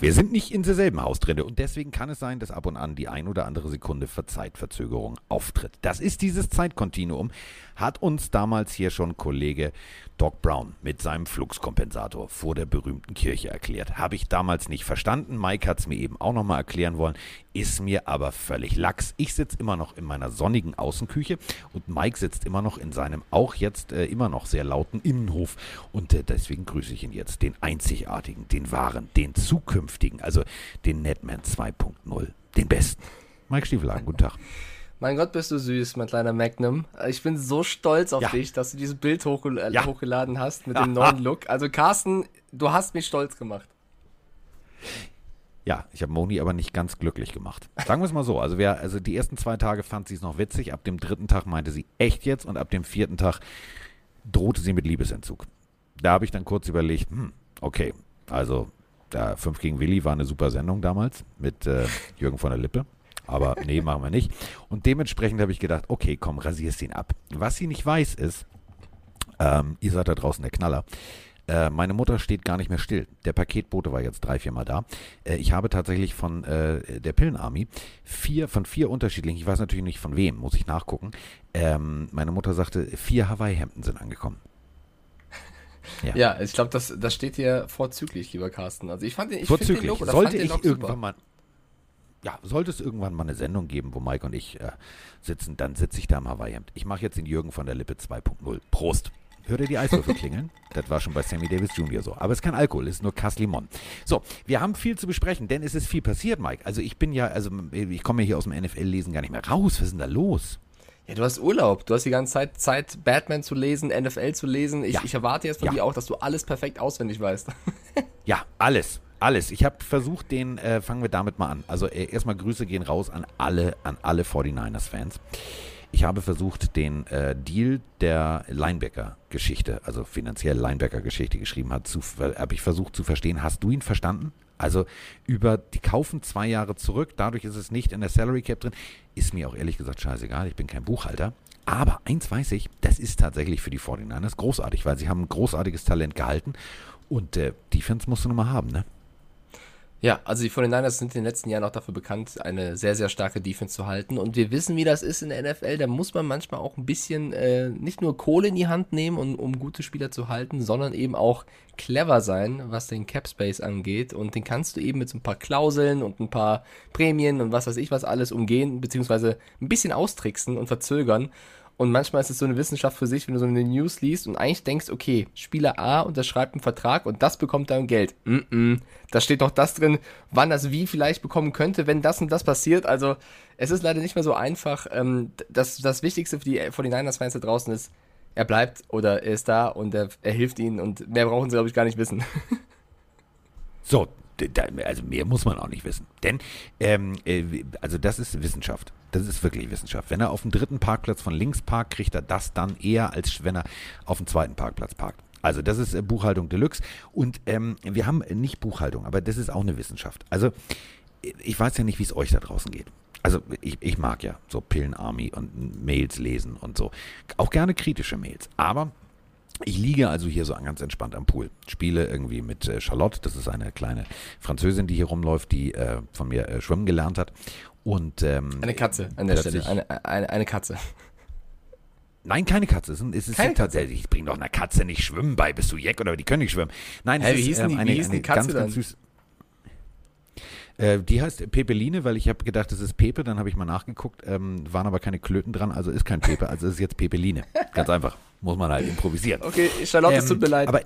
wir sind nicht in derselben Hausdrinne und deswegen kann es sein, dass ab und an die ein oder andere Sekunde Zeitverzögerung auftritt. Das ist dieses Zeitkontinuum, hat uns damals hier schon Kollege Doc Brown mit seinem Fluxkompensator vor der berühmten Kirche erklärt. Habe ich damals nicht verstanden. Mike hat es mir eben auch nochmal erklären wollen. Ist mir aber völlig lax. Ich sitze immer noch in meiner sonnigen Außenküche und Mike sitzt immer noch in seinem auch jetzt äh, immer noch sehr lauten Innenhof. Und äh, deswegen grüße ich ihn jetzt, den einzigartigen, den wahren, den zukünftigen, also den Netman 2.0, den besten. Mike Stiefelagen, guten Tag. Mein Gott, bist du süß, mein kleiner Magnum. Ich bin so stolz auf ja. dich, dass du dieses Bild hochgel ja. hochgeladen hast mit dem neuen Look. Also Carsten, du hast mich stolz gemacht. Ja, ich habe Moni aber nicht ganz glücklich gemacht. Sagen wir es mal so. Also, wer, also die ersten zwei Tage fand sie es noch witzig. Ab dem dritten Tag meinte sie echt jetzt und ab dem vierten Tag drohte sie mit Liebesentzug. Da habe ich dann kurz überlegt, hm, okay, also da 5 gegen Willi war eine super Sendung damals mit äh, Jürgen von der Lippe. Aber nee, machen wir nicht. Und dementsprechend habe ich gedacht, okay, komm, rasierst ihn ab. Was sie nicht weiß ist, ähm, ihr seid da draußen der Knaller. Äh, meine Mutter steht gar nicht mehr still. Der Paketbote war jetzt drei, vier Mal da. Äh, ich habe tatsächlich von äh, der Pillenarmy vier, von vier unterschiedlichen, ich weiß natürlich nicht von wem, muss ich nachgucken. Ähm, meine Mutter sagte, vier Hawaii-Hemden sind angekommen. Ja, ja ich glaube, das, das steht hier vorzüglich, lieber Carsten. Also ich fand den, ich vorzüglich. Den Look, Sollte ich irgendwann mal, ja, sollte es irgendwann mal eine Sendung geben, wo Mike und ich äh, sitzen, dann sitze ich da im Hawaii-Hemd. Ich mache jetzt den Jürgen von der Lippe 2.0. Prost. Hört ihr die Eiswürfel klingeln? Das war schon bei Sammy Davis Jr. so. Aber es ist kein Alkohol, es ist nur Cass Limon. So, wir haben viel zu besprechen, denn es ist viel passiert, Mike. Also ich bin ja, also ich komme ja hier aus dem NFL-Lesen gar nicht mehr raus. Was ist denn da los? Ja, du hast Urlaub. Du hast die ganze Zeit Zeit, Batman zu lesen, NFL zu lesen. Ich, ja. ich erwarte jetzt von ja. dir auch, dass du alles perfekt auswendig weißt. ja, alles. Alles. Ich habe versucht, den, äh, fangen wir damit mal an. Also äh, erstmal Grüße gehen raus an alle, an alle 49ers-Fans. Ich habe versucht, den äh, Deal der Linebacker-Geschichte, also finanziell Linebacker-Geschichte geschrieben hat, habe ich versucht zu verstehen. Hast du ihn verstanden? Also über, die kaufen zwei Jahre zurück, dadurch ist es nicht in der Salary Cap drin. Ist mir auch ehrlich gesagt scheißegal, ich bin kein Buchhalter. Aber eins weiß ich, das ist tatsächlich für die 49ers großartig, weil sie haben ein großartiges Talent gehalten und äh, Defense musst du nun mal haben, ne? Ja, also die 49ers sind in den letzten Jahren auch dafür bekannt, eine sehr, sehr starke Defense zu halten. Und wir wissen, wie das ist in der NFL. Da muss man manchmal auch ein bisschen äh, nicht nur Kohle in die Hand nehmen, um, um gute Spieler zu halten, sondern eben auch clever sein, was den Cap Space angeht. Und den kannst du eben mit so ein paar Klauseln und ein paar Prämien und was weiß ich was alles umgehen, beziehungsweise ein bisschen austricksen und verzögern. Und manchmal ist es so eine Wissenschaft für sich, wenn du so eine News liest und eigentlich denkst, okay, Spieler A unterschreibt einen Vertrag und das bekommt dann Geld. Mm -mm. Da steht doch das drin, wann das wie vielleicht bekommen könnte, wenn das und das passiert. Also es ist leider nicht mehr so einfach. Ähm, das, das Wichtigste für die, für die Niners-Fans da draußen ist, er bleibt oder er ist da und er, er hilft ihnen und mehr brauchen sie, glaube ich, gar nicht wissen. so, also mehr muss man auch nicht wissen. Denn, ähm, äh, also das ist Wissenschaft. Das ist wirklich Wissenschaft. Wenn er auf dem dritten Parkplatz von links parkt, kriegt er das dann eher, als wenn er auf dem zweiten Parkplatz parkt. Also das ist äh, Buchhaltung Deluxe. Und ähm, wir haben nicht Buchhaltung, aber das ist auch eine Wissenschaft. Also ich weiß ja nicht, wie es euch da draußen geht. Also ich, ich mag ja so Pillenarmy und Mails lesen und so. Auch gerne kritische Mails. Aber ich liege also hier so ganz entspannt am Pool, spiele irgendwie mit äh, Charlotte, das ist eine kleine Französin, die hier rumläuft, die äh, von mir äh, schwimmen gelernt hat. Und, ähm, eine Katze an der Stelle, eine, eine, eine Katze. Nein, keine Katze. Es ist, keine tatsächlich, ich bringe doch einer Katze nicht Schwimmen bei. Bist du Jeck oder die können nicht schwimmen? Nein, es hey, ist ähm, eine, eine Katze ganz, dann? ganz süß. Äh, die heißt Pepeline, weil ich habe gedacht, das ist Pepe, dann habe ich mal nachgeguckt, ähm, waren aber keine Klöten dran, also ist kein Pepe, also ist jetzt Pepeline. Ganz einfach. Muss man halt improvisieren. Okay, Charlotte, ähm, es tut mir leid. Aber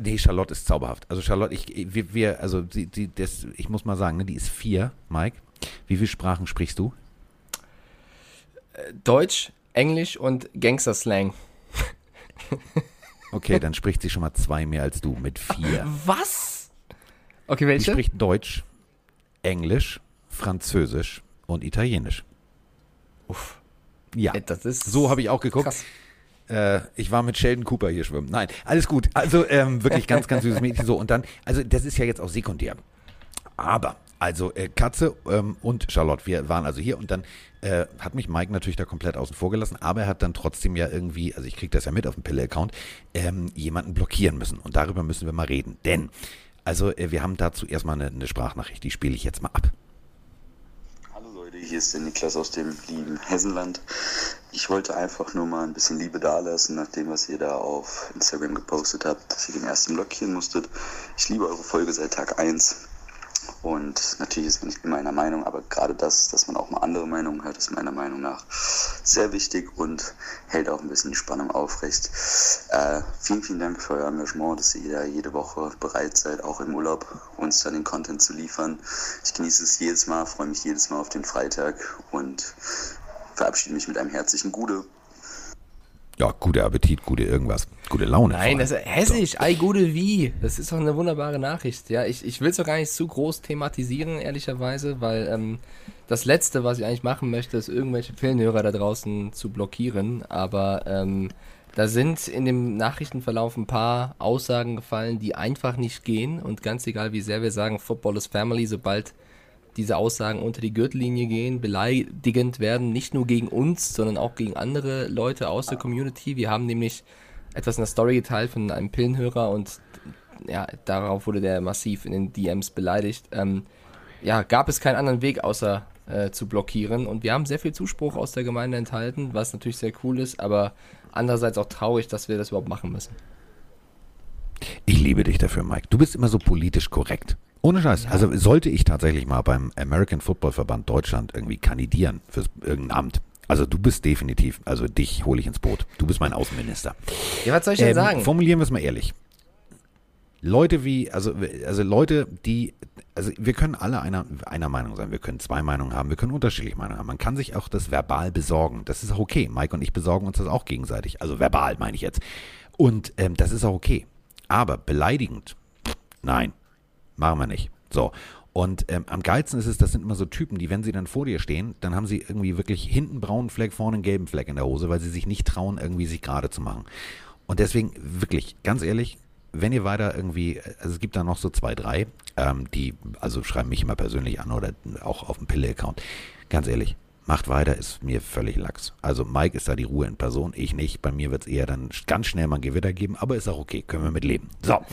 nee, Charlotte ist zauberhaft. Also Charlotte, ich, wir, wir also die, die, das, ich muss mal sagen, ne, die ist vier, Mike. Wie viele Sprachen sprichst du? Deutsch, Englisch und Gangster-Slang. Okay, dann spricht sie schon mal zwei mehr als du mit vier. Was? Okay, welche? Sie spricht Deutsch, Englisch, Französisch und Italienisch. Uff. Ja, das ist so habe ich auch geguckt. Krass. Äh, ich war mit Sheldon Cooper hier schwimmen. Nein, alles gut. Also ähm, wirklich ganz, ganz süßes Mädchen. So und dann, also das ist ja jetzt auch sekundär. Aber also äh, Katze ähm, und Charlotte, wir waren also hier und dann äh, hat mich Mike natürlich da komplett außen vor gelassen, aber er hat dann trotzdem ja irgendwie, also ich kriege das ja mit auf dem Pille-Account, ähm, jemanden blockieren müssen und darüber müssen wir mal reden. Denn Also äh, wir haben dazu erstmal eine, eine Sprachnachricht, die spiele ich jetzt mal ab. Hallo Leute, hier ist der Niklas aus dem lieben Hessenland. Ich wollte einfach nur mal ein bisschen Liebe dalassen, nach dem, was ihr da auf Instagram gepostet habt, dass ihr den ersten blockieren musstet. Ich liebe eure Folge seit Tag 1. Und natürlich ist man nicht immer einer Meinung, aber gerade das, dass man auch mal andere Meinungen hört, ist meiner Meinung nach sehr wichtig und hält auch ein bisschen die Spannung aufrecht. Äh, vielen, vielen Dank für euer Engagement, dass ihr da jede Woche bereit seid, auch im Urlaub uns dann den Content zu liefern. Ich genieße es jedes Mal, freue mich jedes Mal auf den Freitag und verabschiede mich mit einem herzlichen Gute. Ja, guter Appetit, gute irgendwas, gute Laune. Nein, das ist hessisch, ei gute wie. Das ist doch eine wunderbare Nachricht. Ja, ich, ich will es doch gar nicht zu groß thematisieren, ehrlicherweise, weil ähm, das Letzte, was ich eigentlich machen möchte, ist irgendwelche Pillenhörer da draußen zu blockieren. Aber ähm, da sind in dem Nachrichtenverlauf ein paar Aussagen gefallen, die einfach nicht gehen. Und ganz egal, wie sehr wir sagen, Football is Family, sobald diese Aussagen unter die Gürtellinie gehen, beleidigend werden, nicht nur gegen uns, sondern auch gegen andere Leute aus der Community. Wir haben nämlich etwas in der Story geteilt von einem Pillenhörer und ja, darauf wurde der massiv in den DMs beleidigt. Ähm, ja, gab es keinen anderen Weg, außer äh, zu blockieren. Und wir haben sehr viel Zuspruch aus der Gemeinde enthalten, was natürlich sehr cool ist, aber andererseits auch traurig, dass wir das überhaupt machen müssen. Ich liebe dich dafür, Mike. Du bist immer so politisch korrekt. Ohne Scheiß. Ja. Also sollte ich tatsächlich mal beim American Football Verband Deutschland irgendwie kandidieren für irgendein Amt. Also du bist definitiv, also dich hole ich ins Boot. Du bist mein Außenminister. Ja, was soll ich denn ähm, sagen? Formulieren wir es mal ehrlich. Leute wie, also, also Leute, die, also wir können alle einer, einer Meinung sein, wir können zwei Meinungen haben, wir können unterschiedliche Meinungen haben. Man kann sich auch das verbal besorgen. Das ist auch okay. Mike und ich besorgen uns das auch gegenseitig. Also verbal meine ich jetzt. Und ähm, das ist auch okay. Aber beleidigend, nein, Machen wir nicht. So. Und ähm, am geilsten ist es, das sind immer so Typen, die, wenn sie dann vor dir stehen, dann haben sie irgendwie wirklich hinten einen braunen Fleck, vorne einen gelben Fleck in der Hose, weil sie sich nicht trauen, irgendwie sich gerade zu machen. Und deswegen, wirklich, ganz ehrlich, wenn ihr weiter irgendwie, also es gibt da noch so zwei, drei, ähm, die, also schreiben mich immer persönlich an oder auch auf dem Pille-Account. Ganz ehrlich, macht weiter, ist mir völlig lax. Also Mike ist da die Ruhe in Person, ich nicht. Bei mir wird es eher dann ganz schnell mal ein Gewitter geben, aber ist auch okay, können wir mit leben. So, ja,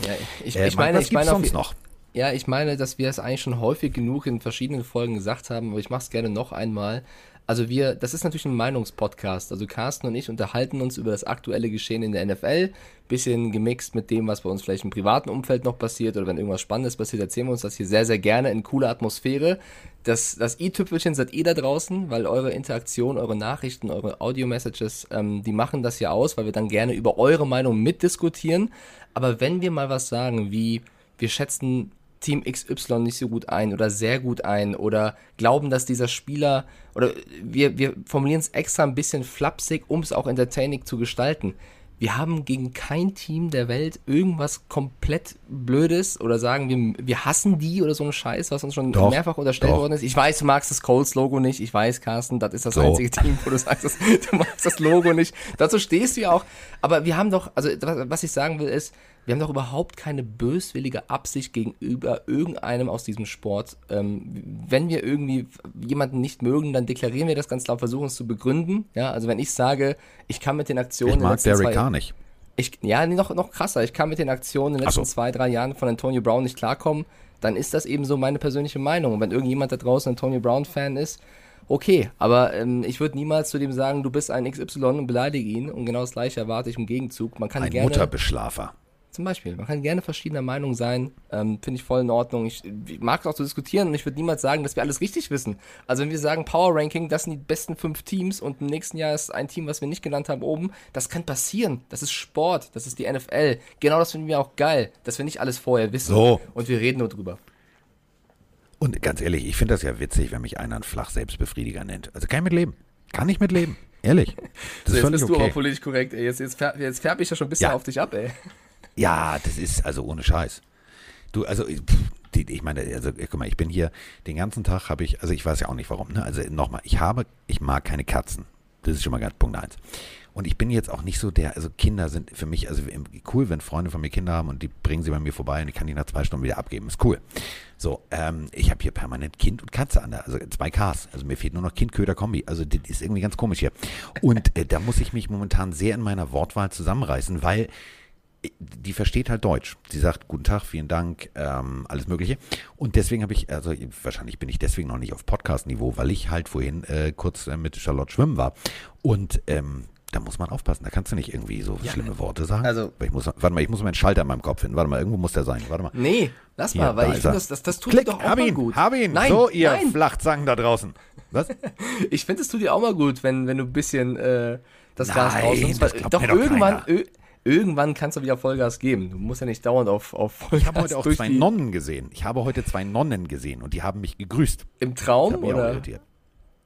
ich, äh, ich meine, was ich meine sonst noch? Ja, ich meine, dass wir es eigentlich schon häufig genug in verschiedenen Folgen gesagt haben, aber ich mache es gerne noch einmal. Also wir, das ist natürlich ein Meinungspodcast. Also Carsten und ich unterhalten uns über das aktuelle Geschehen in der NFL. Bisschen gemixt mit dem, was bei uns vielleicht im privaten Umfeld noch passiert oder wenn irgendwas Spannendes passiert, erzählen wir uns das hier sehr, sehr gerne in cooler Atmosphäre. Das, das i-Tüpfelchen seid ihr da draußen, weil eure Interaktion, eure Nachrichten, eure Audio-Messages, ähm, die machen das ja aus, weil wir dann gerne über eure Meinung mitdiskutieren. Aber wenn wir mal was sagen wie, wir schätzen Team XY nicht so gut ein oder sehr gut ein oder glauben, dass dieser Spieler oder wir, wir formulieren es extra ein bisschen flapsig, um es auch entertaining zu gestalten. Wir haben gegen kein Team der Welt irgendwas komplett Blödes oder sagen, wir, wir hassen die oder so einen Scheiß, was uns schon doch, mehrfach unterstellt doch. worden ist. Ich weiß, du magst das Colts-Logo nicht. Ich weiß, Carsten, das ist das so. einzige Team, wo du sagst, du magst das Logo nicht. Dazu stehst du ja auch. Aber wir haben doch, also was ich sagen will, ist, wir haben doch überhaupt keine böswillige Absicht gegenüber irgendeinem aus diesem Sport. Ähm, wenn wir irgendwie jemanden nicht mögen, dann deklarieren wir das ganz laut, versuchen es zu begründen. Ja, also wenn ich sage, ich kann mit den Aktionen. Ich mag Derek Carr nicht. Ich, ja, noch, noch krasser. Ich kann mit den Aktionen in den letzten so. zwei, drei Jahren von Antonio Brown nicht klarkommen. Dann ist das eben so meine persönliche Meinung. Und wenn irgendjemand da draußen Antonio Brown-Fan ist, okay. Aber ähm, ich würde niemals zu dem sagen, du bist ein XY und beleidige ihn. Und genau das gleiche erwarte ich im Gegenzug. Man kann ein gerne. Mutterbeschlafer. Zum Beispiel. Man kann gerne verschiedener Meinung sein. Ähm, Finde ich voll in Ordnung. Ich, ich mag es auch zu diskutieren und ich würde niemals sagen, dass wir alles richtig wissen. Also wenn wir sagen Power Ranking, das sind die besten fünf Teams und im nächsten Jahr ist ein Team, was wir nicht genannt haben, oben, das kann passieren. Das ist Sport, das ist die NFL. Genau das finden wir auch geil, dass wir nicht alles vorher wissen. So. Und wir reden nur drüber. Und ganz ehrlich, ich finde das ja witzig, wenn mich einer einen flach Selbstbefriediger nennt. Also kann ich mitleben. Kann ich mitleben. Ehrlich. Das so, jetzt bist okay. du aber politisch korrekt, ey. Jetzt, jetzt, färb, jetzt färb ich ja schon ein bisschen ja. auf dich ab, ey. Ja, das ist also ohne Scheiß. Du, also ich, ich meine, also guck mal, ich bin hier den ganzen Tag habe ich, also ich weiß ja auch nicht warum, ne? Also nochmal, ich habe, ich mag keine Katzen. Das ist schon mal ganz Punkt eins. Und ich bin jetzt auch nicht so der, also Kinder sind für mich, also cool, wenn Freunde von mir Kinder haben und die bringen sie bei mir vorbei und ich kann die nach zwei Stunden wieder abgeben. Ist cool. So, ähm, ich habe hier permanent Kind und Katze an der, also zwei Ks. Also mir fehlt nur noch Kind-Köder-Kombi. Also das ist irgendwie ganz komisch hier. Und äh, da muss ich mich momentan sehr in meiner Wortwahl zusammenreißen, weil die versteht halt Deutsch. Sie sagt Guten Tag, vielen Dank, ähm, alles Mögliche. Und deswegen habe ich, also wahrscheinlich bin ich deswegen noch nicht auf Podcast-Niveau, weil ich halt vorhin äh, kurz äh, mit Charlotte schwimmen war. Und ähm, da muss man aufpassen. Da kannst du nicht irgendwie so ja, schlimme Worte sagen. Also, ich muss, warte mal, ich muss meinen Schalter in meinem Kopf finden. Warte mal, irgendwo muss der sein. Warte mal. Nee, lass Hier, mal, weil da ich finde, das, das, das tut Klick, dir doch auch hab mal ihn, gut. Hab ihn, nein, so ihr nein. Flachzangen da draußen. Was? ich finde, es tut dir auch mal gut, wenn, wenn du ein bisschen äh, das nein, Gas rausnimmst. Doch, doch irgendwann, irgendwann kannst du wieder Vollgas geben. Du musst ja nicht dauernd auf, auf Vollgas Ich habe heute auch zwei Nonnen gesehen. Ich habe heute zwei Nonnen gesehen und die haben mich gegrüßt. Im Traum oder?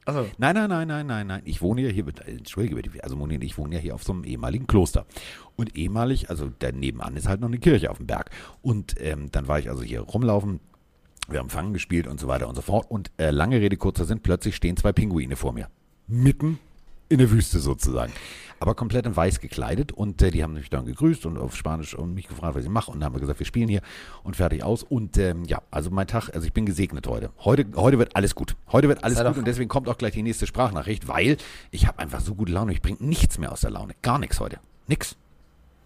Also. Nein, nein, nein, nein, nein, nein. Ich wohne ja hier, entschuldige bitte, also Moni, ich wohne ja hier auf so einem ehemaligen Kloster. Und ehemalig, also da nebenan ist halt noch eine Kirche auf dem Berg. Und ähm, dann war ich also hier rumlaufen, wir haben Fangen gespielt und so weiter und so fort. Und äh, lange Rede, kurzer Sinn, plötzlich stehen zwei Pinguine vor mir. Mitten in der Wüste sozusagen aber komplett in weiß gekleidet und äh, die haben mich dann gegrüßt und auf Spanisch und mich gefragt, was ich mache und dann haben wir gesagt, wir spielen hier und fertig aus und ähm, ja, also mein Tag, also ich bin gesegnet heute. Heute, heute wird alles gut. Heute wird alles gut und deswegen kommt auch gleich die nächste Sprachnachricht, weil ich habe einfach so gute Laune, ich bringe nichts mehr aus der Laune, gar nichts heute, nix.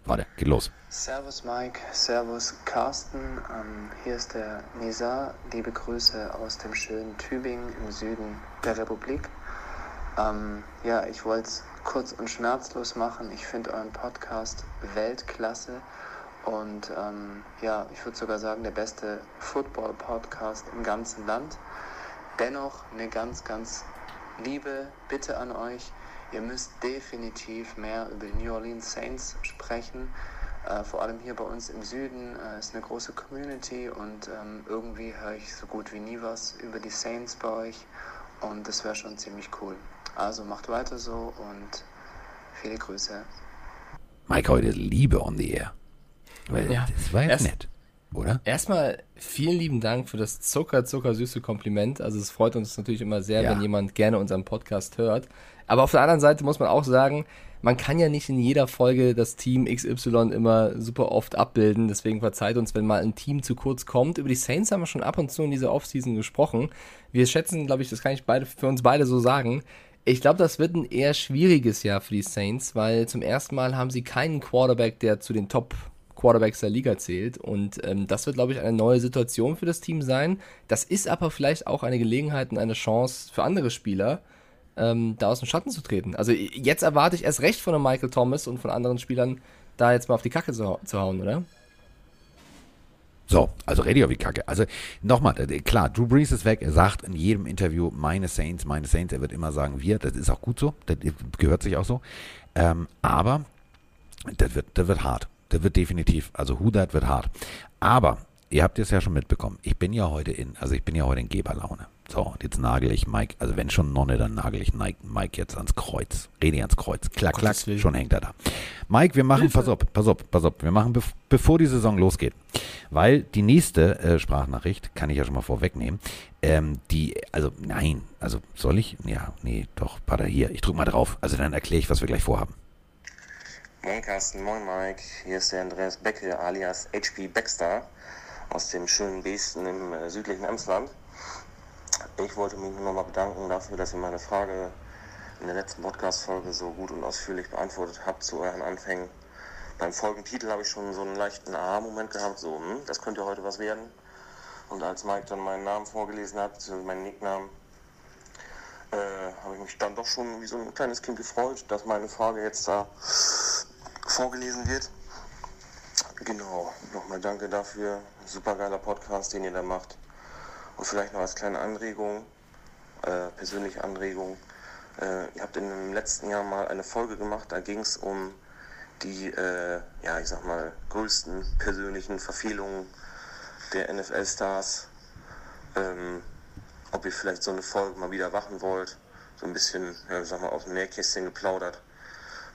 Warte, geht los. Servus Mike, Servus Carsten, ähm, hier ist der Nizar, liebe Grüße aus dem schönen Tübingen im Süden der Republik. Ähm, ja, ich wollte es kurz und schmerzlos machen. Ich finde euren Podcast Weltklasse und ähm, ja, ich würde sogar sagen, der beste Football-Podcast im ganzen Land. Dennoch eine ganz, ganz liebe Bitte an euch. Ihr müsst definitiv mehr über die New Orleans Saints sprechen. Äh, vor allem hier bei uns im Süden äh, ist eine große Community und ähm, irgendwie höre ich so gut wie nie was über die Saints bei euch und das wäre schon ziemlich cool. Also macht weiter so und viele Grüße. Mike, heute Liebe on the air. Weil ja. Das war jetzt Erst, nett, oder? Erstmal vielen lieben Dank für das zucker, zuckersüße Kompliment. Also es freut uns natürlich immer sehr, ja. wenn jemand gerne unseren Podcast hört. Aber auf der anderen Seite muss man auch sagen, man kann ja nicht in jeder Folge das Team XY immer super oft abbilden. Deswegen verzeiht uns, wenn mal ein Team zu kurz kommt. Über die Saints haben wir schon ab und zu in dieser Offseason gesprochen. Wir schätzen, glaube ich, das kann ich beide, für uns beide so sagen, ich glaube, das wird ein eher schwieriges Jahr für die Saints, weil zum ersten Mal haben sie keinen Quarterback, der zu den Top Quarterbacks der Liga zählt. Und ähm, das wird, glaube ich, eine neue Situation für das Team sein. Das ist aber vielleicht auch eine Gelegenheit und eine Chance für andere Spieler, ähm, da aus dem Schatten zu treten. Also jetzt erwarte ich erst recht von einem Michael Thomas und von anderen Spielern, da jetzt mal auf die Kacke zu, zu hauen, oder? So, also auf die Kacke. Also nochmal, äh, klar, Drew Brees ist weg. Er sagt in jedem Interview, meine Saints, meine Saints. Er wird immer sagen, wir. Das ist auch gut so. Das gehört sich auch so. Ähm, aber das wird, das wird hart. Das wird definitiv, also Who That wird hart. Aber ihr habt es ja schon mitbekommen. Ich bin ja heute in, also ich bin ja heute in Geberlaune. So, und jetzt nagel ich Mike, also wenn schon Nonne, dann nagel ich Mike jetzt ans Kreuz. Rede ans Kreuz. Klack, klack, schon hängt er da. Mike, wir machen, Hilfe. pass auf, pass auf, pass auf, wir machen, bevor die Saison losgeht, weil die nächste äh, Sprachnachricht, kann ich ja schon mal vorwegnehmen, ähm, die, also nein, also soll ich? Ja, nee, doch, warte, hier, ich drück mal drauf. Also dann erkläre ich, was wir gleich vorhaben. Moin Carsten, moin Mike, hier ist der Andreas Becke alias HP Baxter aus dem schönen Besten im äh, südlichen Emsland. Ich wollte mich nur noch mal bedanken dafür, dass ihr meine Frage in der letzten Podcast-Folge so gut und ausführlich beantwortet habt zu euren Anfängen. Beim Folgentitel habe ich schon so einen leichten Aha-Moment gehabt, so, hm, das könnte heute was werden. Und als Mike dann meinen Namen vorgelesen hat, beziehungsweise meinen Nicknamen, äh, habe ich mich dann doch schon wie so ein kleines Kind gefreut, dass meine Frage jetzt da vorgelesen wird. Genau, nochmal danke dafür. Super geiler Podcast, den ihr da macht. Und vielleicht noch als kleine Anregung, äh, persönliche Anregung. Äh, ihr habt in dem letzten Jahr mal eine Folge gemacht, da ging es um die, äh, ja, ich sag mal, größten persönlichen Verfehlungen der NFL-Stars. Ähm, ob ihr vielleicht so eine Folge mal wieder machen wollt. So ein bisschen, ja, ich sag mal, aus dem Nähkästchen geplaudert.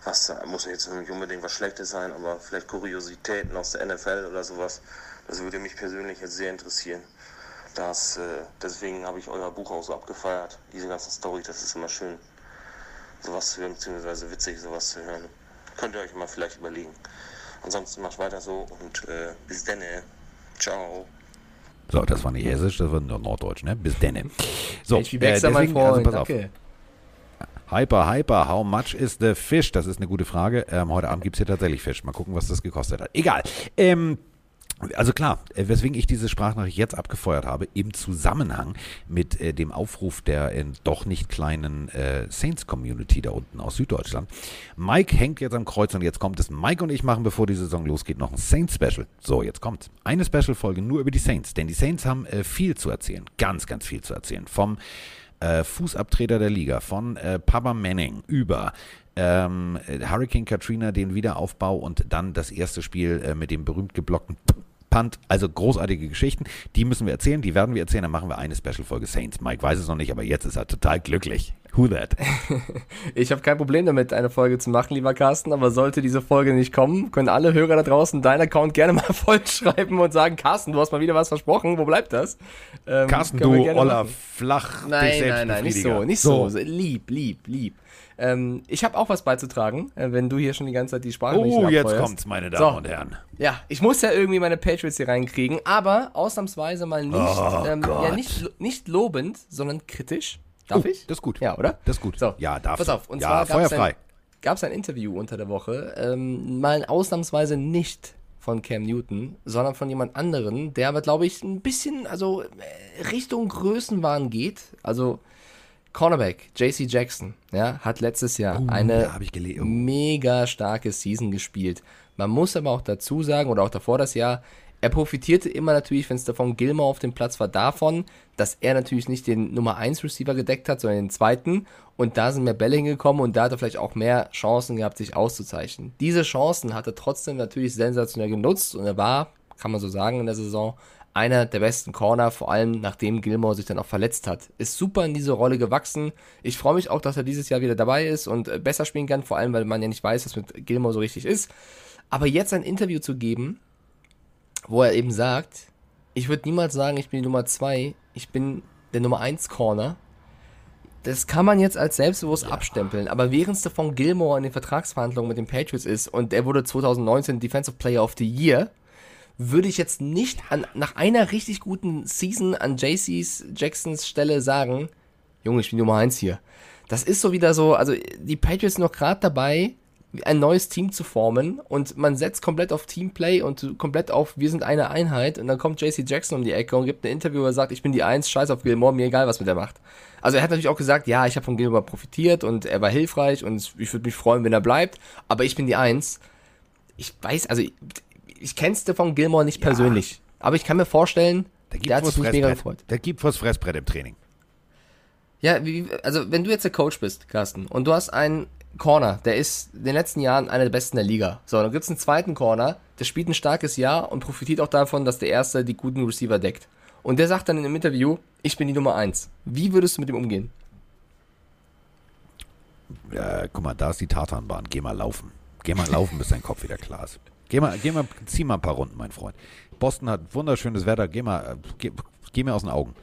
Was muss jetzt nicht unbedingt was Schlechtes sein, aber vielleicht Kuriositäten aus der NFL oder sowas. Das würde mich persönlich jetzt sehr interessieren. Das, äh, deswegen habe ich euer Buch auch so abgefeiert. Diese ganzen Story, das ist immer schön, sowas zu hören, beziehungsweise witzig, sowas zu hören. Könnt ihr euch mal vielleicht überlegen. Ansonsten macht weiter so und äh, bis denne. Ciao. So, das war nicht hessisch, das war nur norddeutsch, ne? Bis denne. So, ich äh, deswegen, mein Freund, also pass auf. Hyper, hyper, how much is the fish? Das ist eine gute Frage. Ähm, heute Abend gibt es hier tatsächlich Fisch. Mal gucken, was das gekostet hat. Egal. Ähm, also klar, äh, weswegen ich diese Sprachnachricht jetzt abgefeuert habe, im Zusammenhang mit äh, dem Aufruf der äh, doch nicht kleinen äh, Saints-Community da unten aus Süddeutschland. Mike hängt jetzt am Kreuz und jetzt kommt es. Mike und ich machen, bevor die Saison losgeht, noch ein Saints-Special. So, jetzt kommt Eine Special-Folge nur über die Saints, denn die Saints haben äh, viel zu erzählen. Ganz, ganz viel zu erzählen. Vom äh, Fußabtreter der Liga, von Papa Manning über ähm, Hurricane Katrina, den Wiederaufbau und dann das erste Spiel äh, mit dem berühmt geblockten Punt. Also großartige Geschichten. Die müssen wir erzählen, die werden wir erzählen. Dann machen wir eine Special-Folge Saints. Mike weiß es noch nicht, aber jetzt ist er total glücklich. Who that? ich habe kein Problem damit, eine Folge zu machen, lieber Carsten, aber sollte diese Folge nicht kommen, können alle Hörer da draußen deinen Account gerne mal vollschreiben und sagen, Carsten, du hast mal wieder was versprochen, wo bleibt das? Ähm, Carsten, du Oller, flach, Nein, nein, nein, nicht so, nicht so. so. Lieb, lieb, lieb. Ähm, ich habe auch was beizutragen, äh, wenn du hier schon die ganze Zeit die Sprache Oh, jetzt kommt's, meine Damen so. und Herren. Ja, ich muss ja irgendwie meine Patriots hier reinkriegen, aber ausnahmsweise mal nicht, oh, ähm, ja, nicht, nicht lobend, sondern kritisch. Darf oh, ich? Das ist gut. Ja, oder? Das ist gut. So, ja, darf Pass auf, und ja, zwar feuerfrei. Gab es ein Interview unter der Woche, ähm, mal ausnahmsweise nicht von Cam Newton, sondern von jemand anderen, der aber, glaube ich, ein bisschen, also äh, Richtung Größenwahn geht. Also Cornerback JC Jackson, ja, hat letztes Jahr uh, eine oh. mega starke Season gespielt. Man muss aber auch dazu sagen, oder auch davor das Jahr, er profitierte immer natürlich, wenn es davon Gilmore auf dem Platz war, davon, dass er natürlich nicht den Nummer 1 Receiver gedeckt hat, sondern den zweiten. Und da sind mehr Bälle hingekommen und da hat er vielleicht auch mehr Chancen gehabt, sich auszuzeichnen. Diese Chancen hat er trotzdem natürlich sensationell genutzt und er war, kann man so sagen, in der Saison einer der besten Corner, vor allem nachdem Gilmore sich dann auch verletzt hat. Ist super in diese Rolle gewachsen. Ich freue mich auch, dass er dieses Jahr wieder dabei ist und äh, besser spielen kann, vor allem weil man ja nicht weiß, was mit Gilmore so richtig ist. Aber jetzt ein Interview zu geben, wo er eben sagt, ich würde niemals sagen, ich bin die Nummer 2, ich bin der Nummer 1 Corner. Das kann man jetzt als selbstbewusst ja. abstempeln, aber während Stephon Gilmore in den Vertragsverhandlungen mit den Patriots ist und er wurde 2019 Defensive Player of the Year, würde ich jetzt nicht an, nach einer richtig guten Season an JC's Jacksons Stelle sagen, Junge, ich bin Nummer 1 hier. Das ist so wieder so, also die Patriots sind noch gerade dabei, ein neues Team zu formen und man setzt komplett auf Teamplay und komplett auf, wir sind eine Einheit und dann kommt JC Jackson um die Ecke und gibt ein Interview, wo er sagt, ich bin die Eins, scheiß auf Gilmore, mir egal, was mit der macht. Also er hat natürlich auch gesagt, ja, ich habe von Gilmore profitiert und er war hilfreich und ich würde mich freuen, wenn er bleibt, aber ich bin die Eins. Ich weiß, also ich kenne Stefan Gilmore nicht ja. persönlich, aber ich kann mir vorstellen, der, der hat sich mega gefreut. Der gibt vors Fressbrett im Training. Ja, wie, also wenn du jetzt der Coach bist, Carsten, und du hast einen Corner, der ist in den letzten Jahren einer der besten der Liga. So, dann gibt es einen zweiten Corner, der spielt ein starkes Jahr und profitiert auch davon, dass der erste die guten Receiver deckt. Und der sagt dann in einem Interview, ich bin die Nummer eins. Wie würdest du mit ihm umgehen? Ja, guck mal, da ist die Tatanbahn. Geh mal laufen. Geh mal laufen, bis dein Kopf wieder klar ist. Geh mal, geh mal, zieh mal ein paar Runden, mein Freund. Boston hat wunderschönes Wetter. Geh mal, äh, geh, geh mir aus den Augen.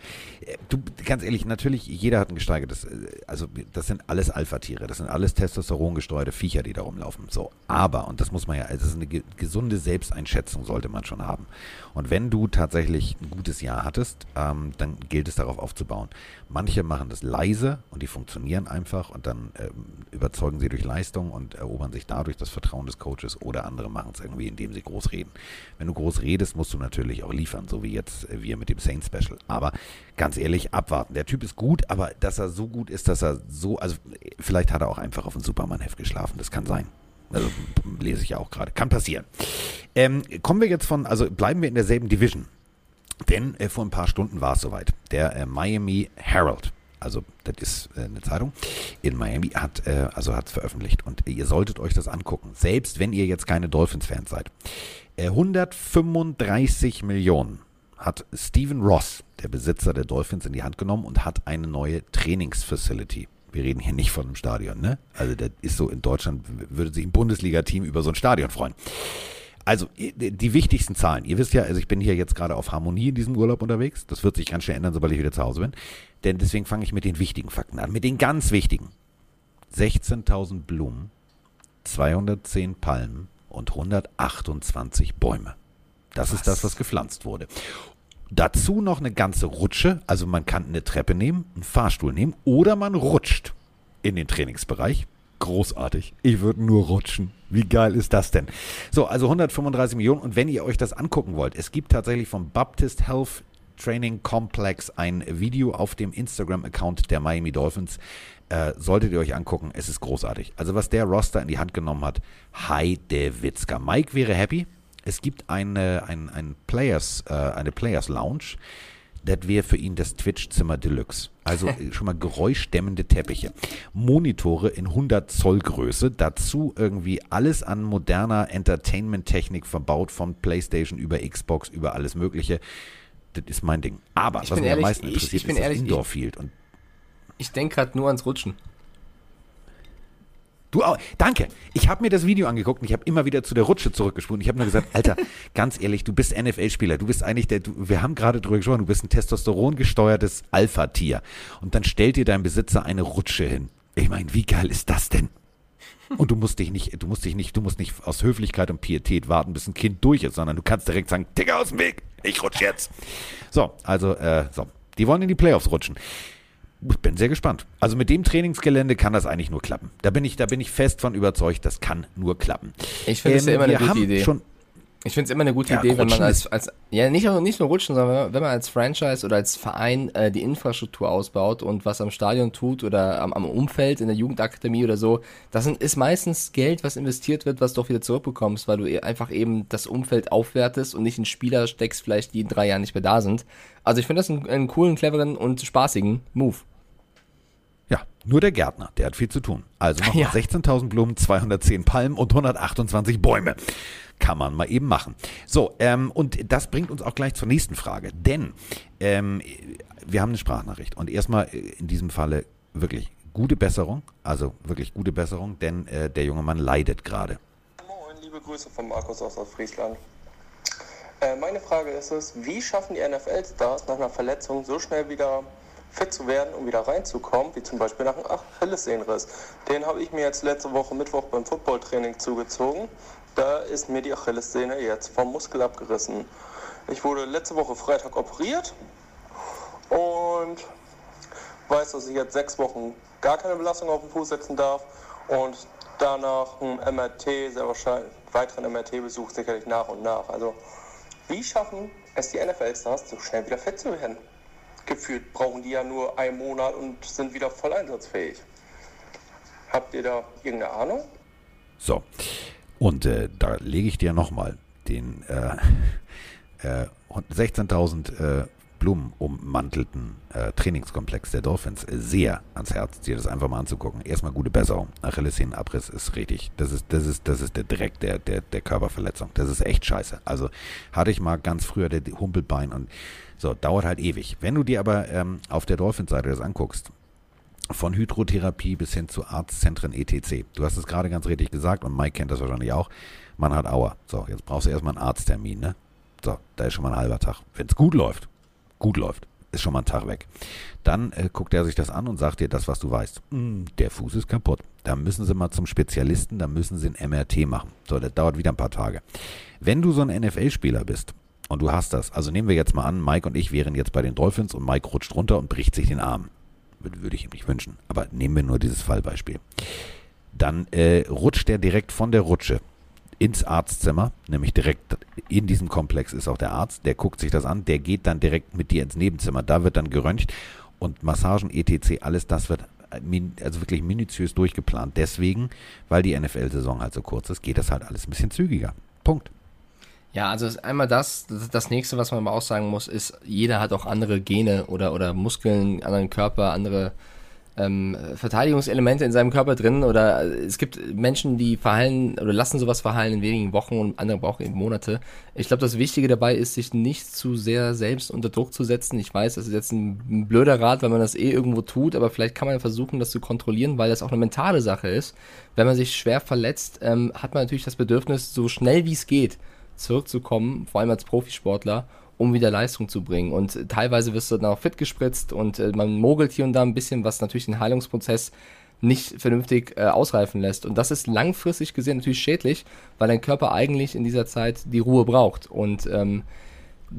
Äh, du, ganz ehrlich, natürlich, jeder hat ein gesteigertes, äh, also das sind alles Alpha-Tiere, das sind alles testosterongesteuerte Viecher, die da rumlaufen. So, aber, und das muss man ja, das ist eine gesunde Selbsteinschätzung sollte man schon haben. Und wenn du tatsächlich ein gutes Jahr hattest, ähm, dann gilt es darauf aufzubauen. Manche machen das leise und die funktionieren einfach und dann ähm, überzeugen sie durch Leistung und erobern sich dadurch das Vertrauen des Coaches oder andere machen es irgendwie, indem sie groß reden. Wenn du groß redest, musst du natürlich auch liefern, so wie jetzt äh, wir mit dem Saints Special. Aber ganz ehrlich, abwarten. Der Typ ist gut, aber dass er so gut ist, dass er so, also vielleicht hat er auch einfach auf dem Superman-Heft geschlafen, das kann sein. Also lese ich ja auch gerade. Kann passieren. Ähm, kommen wir jetzt von, also bleiben wir in derselben Division. Denn äh, vor ein paar Stunden war es soweit. Der äh, Miami Herald, also das ist äh, eine Zeitung in Miami, hat äh, also hat es veröffentlicht und ihr solltet euch das angucken, selbst wenn ihr jetzt keine Dolphins-Fans seid. 135 äh, Millionen hat Steven Ross, der Besitzer der Dolphins, in die Hand genommen und hat eine neue Trainingsfacility wir reden hier nicht von einem Stadion, ne? Also das ist so in Deutschland, würde sich ein Bundesliga-Team über so ein Stadion freuen. Also die wichtigsten Zahlen. Ihr wisst ja, also ich bin hier jetzt gerade auf Harmonie in diesem Urlaub unterwegs. Das wird sich ganz schnell ändern, sobald ich wieder zu Hause bin. Denn deswegen fange ich mit den wichtigen Fakten an. Mit den ganz wichtigen. 16.000 Blumen, 210 Palmen und 128 Bäume. Das was? ist das, was gepflanzt wurde. Dazu noch eine ganze Rutsche, also man kann eine Treppe nehmen, einen Fahrstuhl nehmen oder man rutscht. in den Trainingsbereich. Großartig. Ich würde nur rutschen. Wie geil ist das denn? So, also 135 Millionen. Und wenn ihr euch das angucken wollt, es gibt tatsächlich vom Baptist Health Training Complex ein Video auf dem Instagram-Account der Miami Dolphins. Äh, solltet ihr euch angucken, es ist großartig. Also was der Roster in die Hand genommen hat, Heidewitzka. Mike wäre happy. Es gibt eine, ein, ein Players, äh, eine Players Lounge. Das wäre für ihn das Twitch-Zimmer Deluxe. Also schon mal geräuschdämmende Teppiche. Monitore in 100 Zoll Größe. Dazu irgendwie alles an moderner Entertainment-Technik verbaut, von PlayStation über Xbox, über alles Mögliche das ist mein Ding. Aber Ich was mich ehrlich, am meisten ich- interessiert, ich bin ist ehrlich, das ich- Indoor-Field. Und Ich denke gerade nur ans Rutschen. Du auch, danke. Ich habe mir das Video angeguckt und ich habe immer wieder zu der Rutsche zurückgespult. Ich habe nur gesagt, Alter, ganz ehrlich, du bist NFL-Spieler. Du bist eigentlich der, du, wir haben gerade drüber gesprochen, du bist ein testosterongesteuertes Alpha-Tier. Und dann stellt dir dein Besitzer eine Rutsche hin. Ich meine, wie geil ist das denn? Und du musst dich nicht, du musst dich nicht, du musst nicht aus Höflichkeit und Pietät warten, bis ein Kind durch ist, sondern du kannst direkt sagen, Digga aus dem Weg, ich rutsch jetzt. So, also, äh, so. Die wollen in die Playoffs rutschen. Ich bin sehr gespannt. Also mit dem Trainingsgelände kann das eigentlich nur klappen. Da bin ich, da bin ich fest von überzeugt, das kann nur klappen. Ich finde es ja immer eine gute Idee. Schon, Ich finde es immer eine gute Ja, Idee, wenn man als, als ja nicht, nur- nicht nur rutschen, sondern wenn man als Franchise oder als Verein äh, die Infrastruktur ausbaut und was am Stadion tut oder am, am Umfeld in der Jugendakademie oder so, das sind, ist meistens Geld, was investiert wird, was du auch wieder zurückbekommst, weil du e- einfach eben das Umfeld aufwertest und nicht in Spieler steckst, vielleicht die in drei Jahren nicht mehr da sind. Also ich finde das einen, einen coolen, cleveren und spaßigen Move. Ja, nur der Gärtner, der hat viel zu tun. Also noch Ja. 16.000 Blumen, 210 Palmen und 128 Bäume. Kann man mal eben machen. So, ähm, und das bringt uns auch gleich zur nächsten Frage. Denn ähm, wir haben eine Sprachnachricht. Und erstmal äh, in diesem Falle wirklich gute Besserung. Also wirklich gute Besserung, denn äh, der junge Mann leidet gerade. Moin, liebe Grüße von Markus aus Ostfriesland. Äh, meine Frage ist es, wie schaffen die NFL-Stars nach einer Verletzung so schnell wieder fit zu werden, um wieder reinzukommen, wie zum Beispiel nach einem Achillessehnenriss? Den habe ich mir jetzt letzte Woche Mittwoch beim Footballtraining zugezogen. Da ist mir die Achillessehne jetzt vom Muskel abgerissen. Ich wurde letzte Woche Freitag operiert und weiß, dass ich jetzt sechs Wochen gar keine Belastung auf den Fuß setzen darf und danach ein MRT, sehr wahrscheinlich weiteren MRT-Besuch sicherlich nach und nach. Also wie schaffen es die NFL-Stars, so schnell wieder fit zu werden? Gefühlt brauchen die ja nur einen Monat und sind wieder voll einsatzfähig. Habt ihr da irgendeine Ahnung? So, und äh, da lege ich dir nochmal den äh, äh, 16.000 äh, Blumen ummantelten äh, Trainingskomplex der Dolphins äh, sehr ans Herz, dir das einfach mal anzugucken. Erstmal gute Besserung. Achillessehnenabriss ist richtig. Das ist, das ist, das ist der Dreck der, der, der Körperverletzung. Das ist echt scheiße. Also hatte ich mal ganz früher der Humpelbein und so, dauert halt ewig. Wenn du dir aber ähm, auf der Dolphins-Seite das anguckst, von Hydrotherapie bis hin zu Arztzentren etc. Du hast es gerade ganz richtig gesagt und Mike kennt das wahrscheinlich auch. Man hat Aua. So, jetzt brauchst du erstmal einen Arzttermin, ne? So, da ist schon mal ein halber Tag. Wenn es gut läuft, gut läuft, ist schon mal ein Tag weg. Dann äh, guckt er sich das an und sagt dir das, was du weißt. "Hm, der Fuß ist kaputt. Da müssen sie mal zum Spezialisten, da müssen sie ein MRT machen. So, das dauert wieder ein paar Tage. Wenn du so ein NFL-Spieler bist und du hast das, also nehmen wir jetzt mal an, Mike und ich wären jetzt bei den Dolphins und Mike rutscht runter und bricht sich den Arm würde, würde ich ihm nicht wünschen. Aber nehmen wir nur dieses Fallbeispiel. Dann äh, rutscht er direkt von der Rutsche ins Arztzimmer, nämlich direkt in diesem Komplex ist auch der Arzt, der guckt sich das an, der geht dann direkt mit dir ins Nebenzimmer, da wird dann geröntgt und Massagen, etc., alles das wird äh, also wirklich minutiös durchgeplant. Deswegen, weil die NFL-Saison halt so kurz ist, geht das halt alles ein bisschen zügiger. Punkt. Ja, also ist einmal das, das, das nächste, was man aber auch sagen muss, ist, jeder hat auch andere Gene oder, oder Muskeln, anderen Körper, andere ähm, Verteidigungselemente in seinem Körper drin oder es gibt Menschen, die verheilen oder lassen sowas verheilen in wenigen Wochen und andere brauchen eben Monate. Ich glaube, das Wichtige dabei ist, sich nicht zu sehr selbst unter Druck zu setzen. Ich weiß, das ist jetzt ein, blöder Rat, weil man das eh irgendwo tut, aber vielleicht kann man versuchen, das zu kontrollieren, weil das auch eine mentale Sache ist. Wenn man sich schwer verletzt, ähm, hat man natürlich das Bedürfnis, so schnell wie es geht, zurückzukommen, vor allem als Profisportler, um wieder Leistung zu bringen. Und äh, teilweise wirst du dann auch fit gespritzt und äh, man mogelt hier und da ein bisschen, was natürlich den Heilungsprozess nicht vernünftig äh, ausreifen lässt. Und das ist langfristig gesehen natürlich schädlich, weil dein Körper eigentlich in dieser Zeit die Ruhe braucht. Und ähm,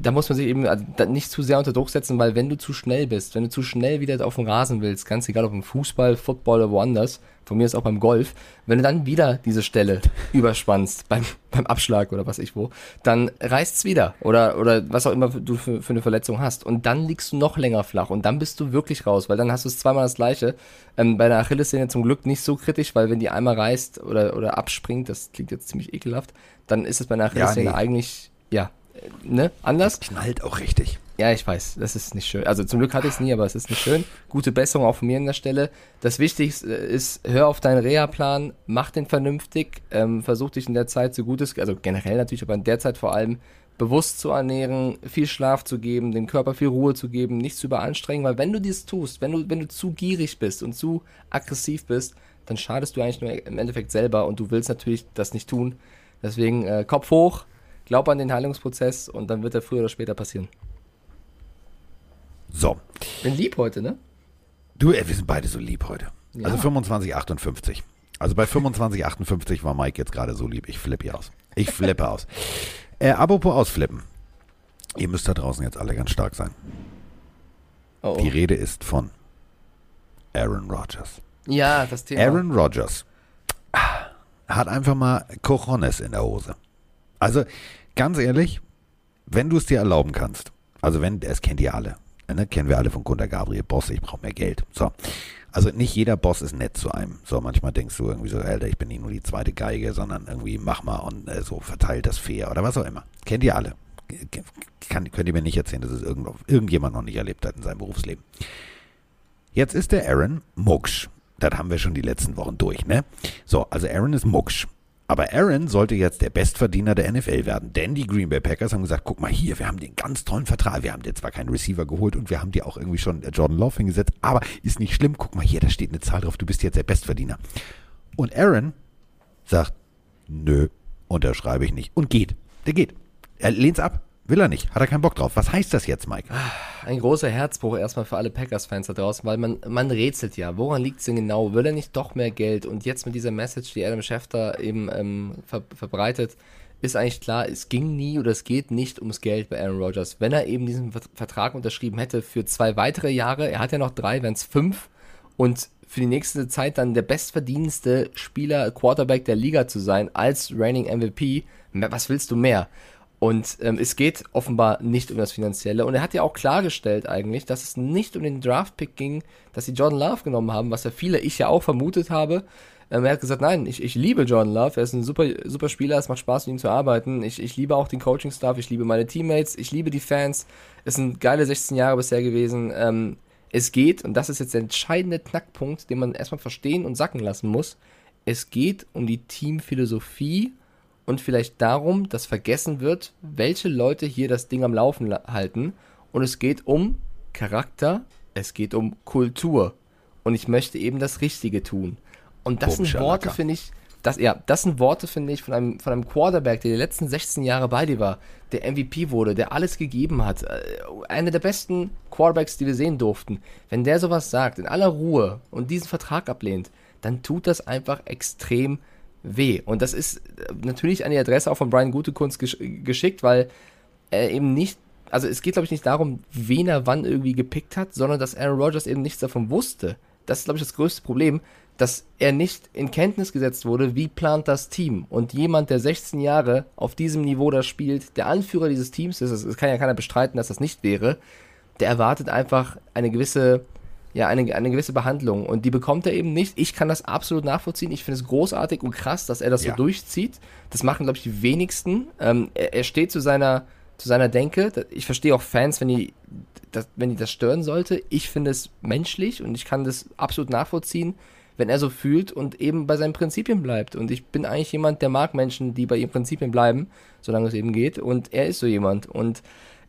da muss man sich eben also, nicht zu sehr unter Druck setzen, weil wenn du zu schnell bist, wenn du zu schnell wieder auf den Rasen willst, ganz egal ob im Fußball, Football oder woanders, von mir ist auch beim Golf, wenn du dann wieder diese Stelle überspannst beim, beim Abschlag oder was ich wo, dann reißt's wieder oder, oder was auch immer du für, für eine Verletzung hast und dann liegst du noch länger flach und dann bist du wirklich raus, weil dann hast du es zweimal das gleiche. Ähm, bei der Achillessehne zum Glück nicht so kritisch, weil wenn die einmal reißt oder, oder abspringt, das klingt jetzt ziemlich ekelhaft, dann ist es bei einer Achillessehne ja, nee. eigentlich, ja, ne, anders. Das knallt auch richtig. Ja, ich weiß, das ist nicht schön. Also zum Glück hatte ich es nie, aber es ist nicht schön. Gute Besserung auch von mir an der Stelle. Das Wichtigste ist, hör auf deinen Reha-Plan, mach den vernünftig, ähm, versuch dich in der Zeit so gut es, also generell natürlich, aber in der Zeit vor allem bewusst zu ernähren, viel Schlaf zu geben, dem Körper viel Ruhe zu geben, nicht zu überanstrengen, weil wenn du dies tust, wenn du, wenn du zu gierig bist und zu aggressiv bist, dann schadest du eigentlich nur im Endeffekt selber und du willst natürlich das nicht tun. Deswegen äh, Kopf hoch, glaub an den Heilungsprozess und dann wird er früher oder später passieren. So. Bin lieb heute, ne? Du, ey, wir sind beide so lieb heute. Ja. Also 25, 58. Also bei 25, 58 war Mike jetzt gerade so lieb. Ich flippe hier aus. Ich flippe aus. Äh, apropos ausflippen. Ihr müsst da draußen jetzt alle ganz stark sein. Oh, oh. Die Rede ist von Aaron Rodgers. Ja, das Thema. Aaron Rodgers hat einfach mal Cojones in der Hose. Also, ganz ehrlich, wenn du es dir erlauben kannst, also wenn, es kennt ihr alle, Ne, kennen wir alle von Gunter Gabriel, Boss, ich brauche mehr Geld. So. Also nicht jeder Boss ist nett zu einem. So, manchmal denkst du irgendwie so, Alter, ich bin nicht nur die zweite Geige, sondern irgendwie mach mal und äh, so verteilt das fair oder was auch immer. Kennt ihr alle. Kann, könnt ihr mir nicht erzählen, dass es irgend, irgendjemand noch nicht erlebt hat in seinem Berufsleben. Jetzt ist der Aaron Mucksch. Das haben wir schon die letzten Wochen durch, ne? So, also Aaron ist Mucksch. Aber Aaron sollte jetzt der Bestverdiener der NFL werden, denn die Green Bay Packers haben gesagt, guck mal hier, wir haben den ganz tollen Vertrag, wir haben dir zwar keinen Receiver geholt und wir haben dir auch irgendwie schon Jordan Love hingesetzt, aber ist nicht schlimm, guck mal hier, da steht eine Zahl drauf, du bist jetzt der Bestverdiener. Und Aaron sagt, nö, unterschreibe ich nicht und geht. Der geht. Er lehnt's ab. Will er nicht. Hat er keinen Bock drauf. Was heißt das jetzt, Mike? Ein großer Herzbruch erstmal für alle Packers-Fans da draußen, weil man, man rätselt ja. Woran liegt es denn genau? Will er nicht doch mehr Geld? Und jetzt mit dieser Message, die Adam Schefter eben ähm, ver verbreitet, ist eigentlich klar, es ging nie oder es geht nicht ums Geld bei Aaron Rodgers. Wenn er eben diesen Vertrag unterschrieben hätte für zwei weitere Jahre, er hat ja noch drei, wären es fünf, und für die nächste Zeit dann der bestverdienste Spieler, Quarterback der Liga zu sein, als Reigning MVP, was willst du mehr? Und ähm, es geht offenbar nicht um das Finanzielle. Und er hat ja auch klargestellt eigentlich, dass es nicht um den Draftpick ging, dass sie Jordan Love genommen haben, was ja viele, ich ja auch vermutet habe. Ähm, er hat gesagt, nein, ich, ich liebe Jordan Love, er ist ein super, super Spieler, es macht Spaß mit ihm zu arbeiten. Ich, ich liebe auch den Coaching-Staff, ich liebe meine Teammates, ich liebe die Fans. Es sind geile 16 Jahre bisher gewesen. Ähm, es geht, und das ist jetzt der entscheidende Knackpunkt, den man erstmal verstehen und sacken lassen muss, es geht um die Teamphilosophie und vielleicht darum, dass vergessen wird, welche Leute hier das Ding am Laufen halten. Und es geht um Charakter, es geht um Kultur. Und ich möchte eben das Richtige tun. Und das sind Worte, finde ich, das, ja, das sind Worte, finde ich, von einem, von einem Quarterback, der die letzten 16 Jahre bei dir war, der MVP wurde, der alles gegeben hat. Äh, einer der besten Quarterbacks, die wir sehen durften. Wenn der sowas sagt, in aller Ruhe und diesen Vertrag ablehnt, dann tut das einfach extrem weh. Und das ist äh, natürlich an die Adresse auch von Brian Gutekunst gesch geschickt, weil er eben nicht, also es geht glaube ich nicht darum, wen er wann irgendwie gepickt hat, sondern dass Aaron Rodgers eben nichts davon wusste. Das ist glaube ich das größte Problem, dass er nicht in Kenntnis gesetzt wurde, wie plant das Team. Und jemand, der 16 Jahre auf diesem Niveau da spielt, der Anführer dieses Teams ist, es kann ja keiner bestreiten, dass das nicht wäre, der erwartet einfach eine gewisse ja, eine, eine gewisse Behandlung. Und die bekommt er eben nicht. Ich kann das absolut nachvollziehen. Ich finde es großartig und krass, dass er das ja. so durchzieht. Das machen, glaube ich, die wenigsten. Ähm, er, er, steht zu seiner, zu seiner Denke. Ich verstehe auch Fans, wenn die, das, wenn die das stören sollte. Ich finde es menschlich und ich kann das absolut nachvollziehen, wenn er so fühlt und eben bei seinen Prinzipien bleibt. Und ich bin eigentlich jemand, der mag Menschen, die bei ihren Prinzipien bleiben, solange es eben geht. Und er ist so jemand. Und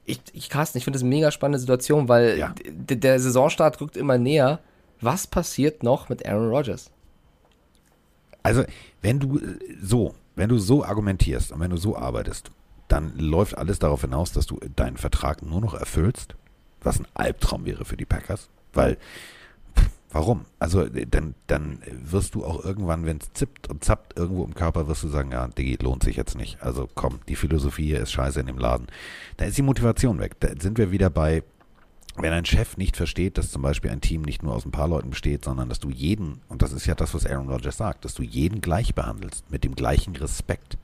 ich, ich Carsten, ich finde das eine mega spannende Situation, weil ja. der Saisonstart rückt immer näher. Was passiert noch mit Aaron Rodgers? Also, wenn du so, wenn du so argumentierst und wenn du so arbeitest, dann läuft alles darauf hinaus, dass du deinen Vertrag nur noch erfüllst, was ein Albtraum wäre für die Packers, weil Warum? Also äh, dann, dann wirst du auch irgendwann, wenn es zippt und zappt irgendwo im Körper, wirst du sagen, ja, Digi, lohnt sich jetzt nicht. Also komm, die Philosophie hier ist scheiße in dem Laden. Da ist die Motivation weg. Da sind wir wieder bei, wenn ein Chef nicht versteht, dass zum Beispiel ein Team nicht nur aus ein paar Leuten besteht, sondern dass du jeden, und das ist ja das, was Aaron Rodgers sagt, dass du jeden gleich behandelst, mit dem gleichen Respekt.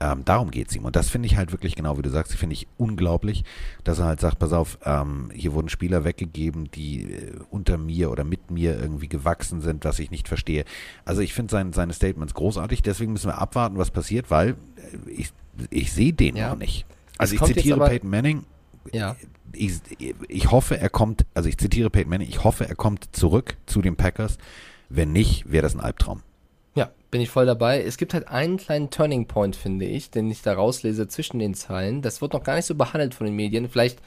Ähm, darum geht es ihm. Und das finde ich halt wirklich genau, wie du sagst, finde ich unglaublich, dass er halt sagt, pass auf, ähm, hier wurden Spieler weggegeben, die äh, unter mir oder mit mir irgendwie gewachsen sind, was ich nicht verstehe. Also ich finde sein, seine Statements großartig, deswegen müssen wir abwarten, was passiert, weil äh, ich, ich sehe den ja. noch nicht. Also ich zitiere Peyton Manning. Ja. Ich, ich hoffe, er kommt, also ich zitiere Peyton Manning, ich hoffe, er kommt zurück zu den Packers. Wenn nicht, wäre das ein Albtraum. Bin ich voll dabei. Es gibt halt einen kleinen Turning Point, finde ich, den ich da rauslese zwischen den Zeilen. Das wird noch gar nicht so behandelt von den Medien. Vielleicht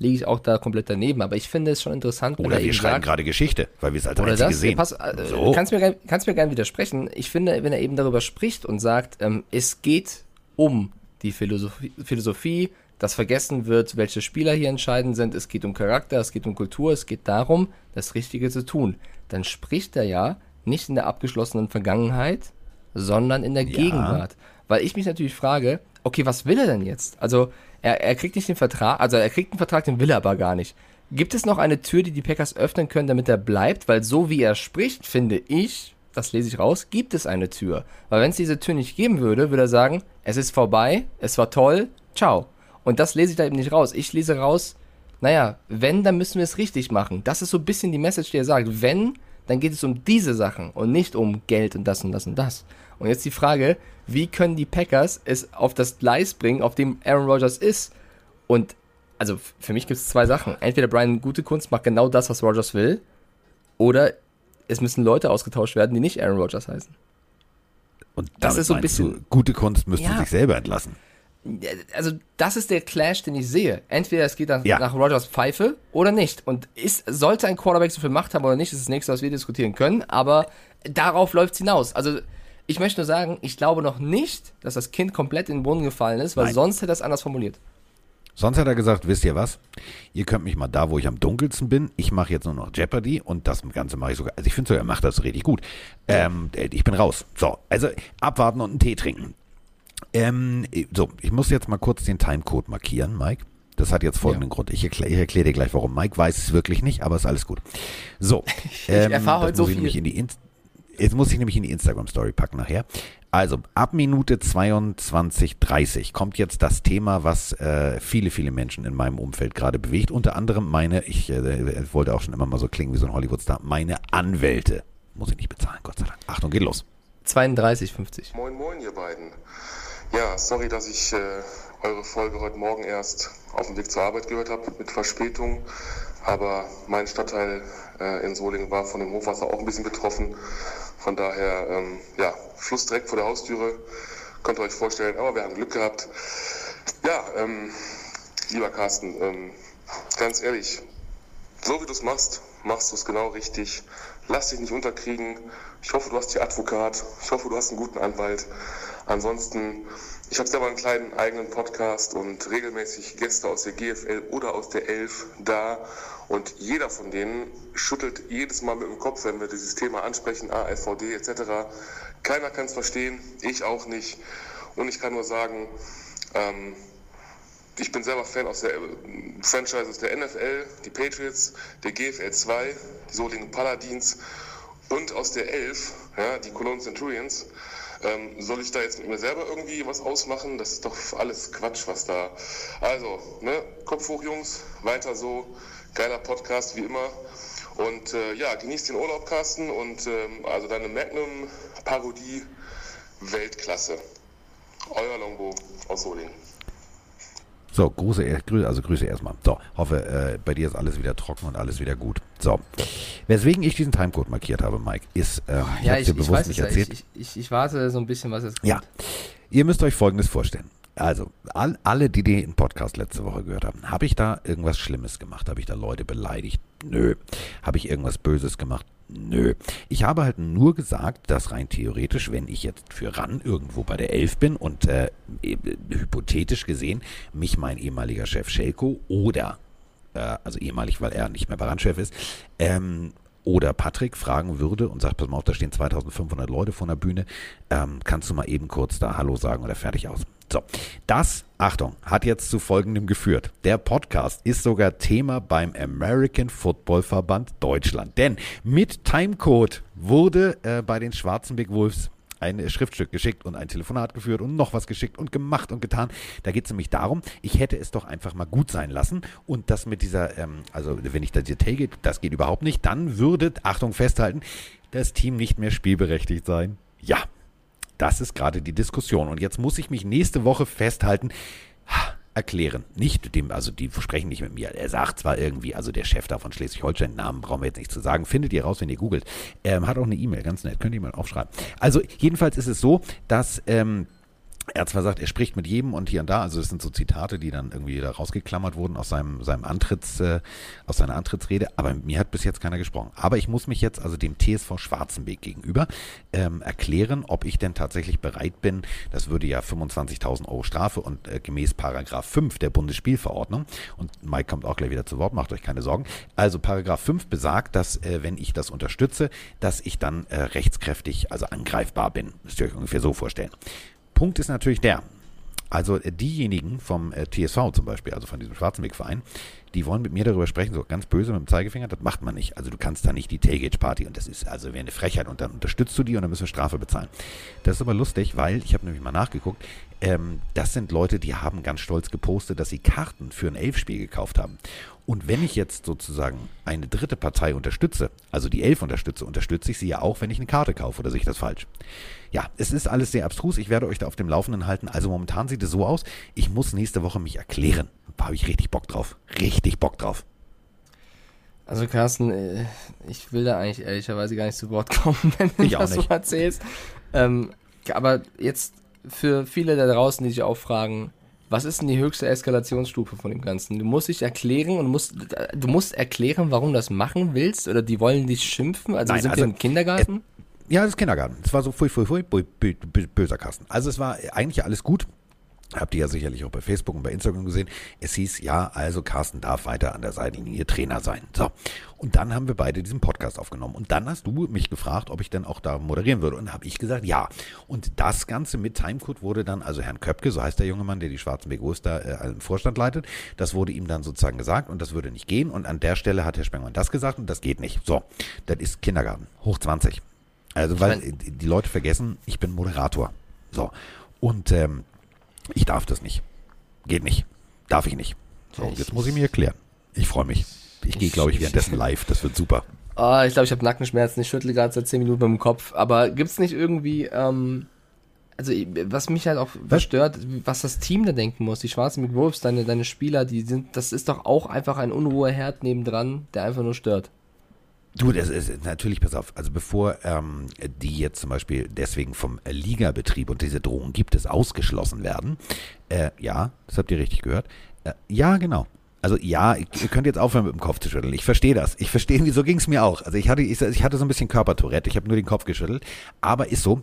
liege ich auch da komplett daneben, aber ich finde es schon interessant. Oder wir schreiben gerade Geschichte, weil wir es als oder das, sehen. Pass, äh, so. kannst, mir, kannst mir gerne widersprechen. Ich finde, wenn er eben darüber spricht und sagt, ähm, es geht um die Philosophie, Philosophie, dass vergessen wird, welche Spieler hier entscheidend sind, es geht um Charakter, es geht um Kultur, es geht darum, das Richtige zu tun. Dann spricht er ja nicht in der abgeschlossenen Vergangenheit, sondern in der ja. Gegenwart. Weil ich mich natürlich frage, okay, was will er denn jetzt? Also, er, er kriegt nicht den Vertrag, also er kriegt einen Vertrag, den will er aber gar nicht. Gibt es noch eine Tür, die die Packers öffnen können, damit er bleibt? Weil so wie er spricht, finde ich, das lese ich raus, gibt es eine Tür. Weil wenn es diese Tür nicht geben würde, würde er sagen, es ist vorbei, es war toll, ciao. Und das lese ich da eben nicht raus. Ich lese raus, naja, wenn, dann müssen wir es richtig machen. Das ist so ein bisschen die Message, die er sagt. Wenn, dann geht es um diese Sachen und nicht um Geld und das und das und das. Und jetzt die Frage, wie können die Packers es auf das Gleis bringen, auf dem Aaron Rodgers ist? Und also für mich gibt es zwei Sachen. Entweder Brian gute Kunst macht genau das, was Rodgers will, oder es müssen Leute ausgetauscht werden, die nicht Aaron Rodgers heißen. Und das ist so ein bisschen gute Kunst müsste ja, sich selber entlassen. Also das ist der Clash, den ich sehe. Entweder es geht dann ja. nach Rogers Pfeife oder nicht. Und ist, sollte ein Quarterback so viel Macht haben oder nicht, ist das nächste, was wir diskutieren können. Aber darauf läuft es hinaus. Also ich möchte nur sagen, ich glaube noch nicht, dass das Kind komplett in den Boden gefallen ist, weil Nein. sonst hätte er es anders formuliert. Sonst hat er gesagt, wisst ihr was? Ihr könnt mich mal da, wo ich am dunkelsten bin. Ich mache jetzt nur noch Jeopardy und das Ganze mache ich sogar. Also ich finde so, er macht das richtig gut. Ähm, ich bin raus. So, also abwarten und einen Tee trinken. Ähm, so, ich muss jetzt mal kurz den Timecode markieren, Mike. Das hat jetzt folgenden ja. Grund. Ich erkläre erklär dir gleich, warum. Mike weiß es wirklich nicht, aber ist alles gut. So. ich ähm, erfahre heute so viel. In die jetzt muss ich nämlich in die Instagram-Story packen nachher. Also, ab Minute 22.30 kommt jetzt das Thema, was äh, viele, viele Menschen in meinem Umfeld gerade bewegt. Unter anderem meine, ich äh, wollte auch schon immer mal so klingen wie so ein Hollywood-Star, meine Anwälte. Muss ich nicht bezahlen, Gott sei Dank. Achtung, geht los. 32,50. Moin, moin, ihr beiden. Ja, sorry, dass ich äh, eure Folge heute Morgen erst auf dem Weg zur Arbeit gehört habe mit Verspätung. Aber mein Stadtteil äh, in Solingen war von dem Hochwasser auch ein bisschen betroffen. Von daher, ähm, ja, Fluss direkt vor der Haustüre. Könnt ihr euch vorstellen, aber wir haben Glück gehabt. Ja, ähm, lieber Carsten, ähm, ganz ehrlich, so wie du es machst, machst du es genau richtig. Lass dich nicht unterkriegen. Ich hoffe, du hast hier Advokat. Ich hoffe, du hast einen guten Anwalt. Ansonsten, ich habe selber einen kleinen eigenen Podcast und regelmäßig Gäste aus der GFL oder aus der Elf da. Und jeder von denen schüttelt jedes Mal mit dem Kopf, wenn wir dieses Thema ansprechen, AFVD etc. Keiner kann es verstehen, ich auch nicht. Und ich kann nur sagen, ähm, ich bin selber Fan aus der äh, Franchises der NFL, die Patriots, der GFL 2, die Solingen Paladins und aus der Elf, ja, die Cologne Centurions. Ähm, soll ich da jetzt mit mir selber irgendwie was ausmachen? Das ist doch alles Quatsch, was da. Also, ne, Kopf hoch, Jungs, weiter so. Geiler Podcast wie immer. Und äh, ja, genießt den Urlaub, Carsten. Und ähm, also deine Magnum-Parodie Weltklasse. Euer Longbo aus Solingen. So, Grüße, also Grüße erstmal. So, hoffe, äh, bei dir ist alles wieder trocken und alles wieder gut. So, weswegen ich diesen Timecode markiert habe, Mike, ist, ähm, ich ja, ich, dir bewusst nicht erzählt. Ich, ich, ich, warte so ein bisschen, was jetzt kommt. Ja, ihr müsst euch Folgendes vorstellen. Also, all, alle, die den Podcast letzte Woche gehört haben, habe ich da irgendwas Schlimmes gemacht? Habe ich da Leute beleidigt? Nö. Habe ich irgendwas Böses gemacht? Nö. Ich habe halt nur gesagt, dass rein theoretisch, wenn ich jetzt für RAN irgendwo bei der Elf bin und äh, äh, hypothetisch gesehen mich mein ehemaliger Chef Schelko oder, äh, also ehemalig, weil er nicht mehr bei RAN-Chef ist, ähm, oder Patrick fragen würde und sagt, pass mal auf, da stehen 2500 Leute vor der Bühne, ähm, kannst du mal eben kurz da Hallo sagen oder fertig aus. So, das, Achtung, hat jetzt zu folgendem geführt. Der Podcast ist sogar Thema beim American Football Verband Deutschland. Denn mit Timecode wurde äh, bei den schwarzen Big Wolves ein Schriftstück geschickt und ein Telefonat geführt und noch was geschickt und gemacht und getan. Da geht es nämlich darum, ich hätte es doch einfach mal gut sein lassen und das mit dieser, ähm, also wenn ich da dir take, das geht überhaupt nicht, dann würde, Achtung, festhalten, das Team nicht mehr spielberechtigt sein. Ja, das ist gerade die Diskussion. Und jetzt muss ich mich nächste Woche festhalten, erklären. Nicht dem, also die sprechen nicht mit mir. Er sagt zwar irgendwie, also der Chef da von Schleswig-Holstein, Namen brauchen wir jetzt nicht zu sagen, findet ihr raus, wenn ihr googelt. Ähm, hat auch eine E-Mail, ganz nett, könnt ihr mal aufschreiben. Also jedenfalls ist es so, dass ähm, er hat zwar gesagt, er spricht mit jedem und hier und da, also das sind so Zitate, die dann irgendwie da rausgeklammert wurden aus seinem, seinem Antritts, äh, aus seiner Antrittsrede, aber mir hat bis jetzt keiner gesprochen. Aber ich muss mich jetzt also dem TSV Schwarzenbeek gegenüber ähm, erklären, ob ich denn tatsächlich bereit bin, das würde ja 25.000 Euro Strafe und äh, gemäß Paragraph 5 der Bundesspielverordnung, und Mike kommt auch gleich wieder zu Wort, macht euch keine Sorgen, also Paragraph 5 besagt, dass äh, wenn ich das unterstütze, dass ich dann äh, rechtskräftig, also angreifbar bin. Müsst ihr euch ungefähr so vorstellen. Punkt ist natürlich der, also äh, diejenigen vom äh, TSV zum Beispiel, also von diesem Schwarzenwegverein, die wollen mit mir darüber sprechen, so ganz böse mit dem Zeigefinger, das macht man nicht. Also du kannst da nicht die Tailgate-Party und das ist also wie eine Frechheit und dann unterstützt du die und dann müssen wir Strafe bezahlen. Das ist aber lustig, weil, ich habe nämlich mal nachgeguckt, ähm, das sind Leute, die haben ganz stolz gepostet, dass sie Karten für ein Elfspiel gekauft haben. Und wenn ich jetzt sozusagen eine dritte Partei unterstütze, also die Elf unterstütze, unterstütze ich sie ja auch, wenn ich eine Karte kaufe, oder sehe ich das falsch? Ja, es ist alles sehr abstrus. Ich werde euch da auf dem Laufenden halten. Also momentan sieht es so aus, ich muss nächste Woche mich erklären. Da habe ich richtig Bock drauf. Richtig Bock drauf. Also Carsten, äh, ich will da eigentlich ehrlicherweise gar nicht zu Wort kommen, wenn du Ich auch das so nicht. erzählst. Ähm, aber jetzt für viele da draußen, die sich auch fragen, was ist denn die höchste Eskalationsstufe von dem Ganzen? Du musst dich erklären und musst, du musst erklären, warum du das machen willst oder die wollen dich schimpfen. Also Nein, sind also, wir im Kindergarten? Ja, das ist Kindergarten. Es war so fui, fui, fui, böser Kasten. Also es war eigentlich alles gut. Habt ihr ja sicherlich auch bei Facebook und bei Instagram gesehen. Es hieß, ja, also Carsten darf weiter an der Seitenlinie Trainer sein. So. Und dann haben wir beide diesen Podcast aufgenommen. Und dann hast du mich gefragt, ob ich denn auch da moderieren würde. Und dann habe ich gesagt, ja. Und das Ganze mit Timecode wurde dann, also Herrn Köpke, so heißt der junge Mann, der die Schwarzen Begos da äh, im Vorstand leitet, das wurde ihm dann sozusagen gesagt und das würde nicht gehen. Und an der Stelle hat Herr Spengmann das gesagt und das geht nicht. So, das ist Kindergarten, hoch 20. Also, weil mein- die Leute vergessen, ich bin Moderator. So. Und ähm, ich darf das nicht. Geht nicht. Darf ich nicht. So, Ich- jetzt muss ich mir erklären. Ich freue mich. Ich gehe, glaube ich, währenddessen live. Das wird super. Ah, ich glaube, ich habe Nackenschmerzen. Ich schüttle gerade seit 10 Minuten mit dem Kopf. Aber gibt's nicht irgendwie, ähm, also was mich halt auch verstört, was das Team da denken muss, die Schwarzen Wolves, deine, deine Spieler, die sind, das ist doch auch einfach ein Unruheherd nebendran, der einfach nur stört. Du, das ist natürlich, pass auf, also bevor ähm, die jetzt zum Beispiel deswegen vom Ligabetrieb und diese Drohung gibt es ausgeschlossen werden, äh, ja, das habt ihr richtig gehört, äh, ja, genau. Also ja, ihr könnt jetzt aufhören mit dem Kopf zu schütteln. Ich verstehe das. Ich verstehe, wieso ging es mir auch. Also ich hatte, ich, ich hatte so ein bisschen Körpertourette. Ich habe nur den Kopf geschüttelt. Aber ist so,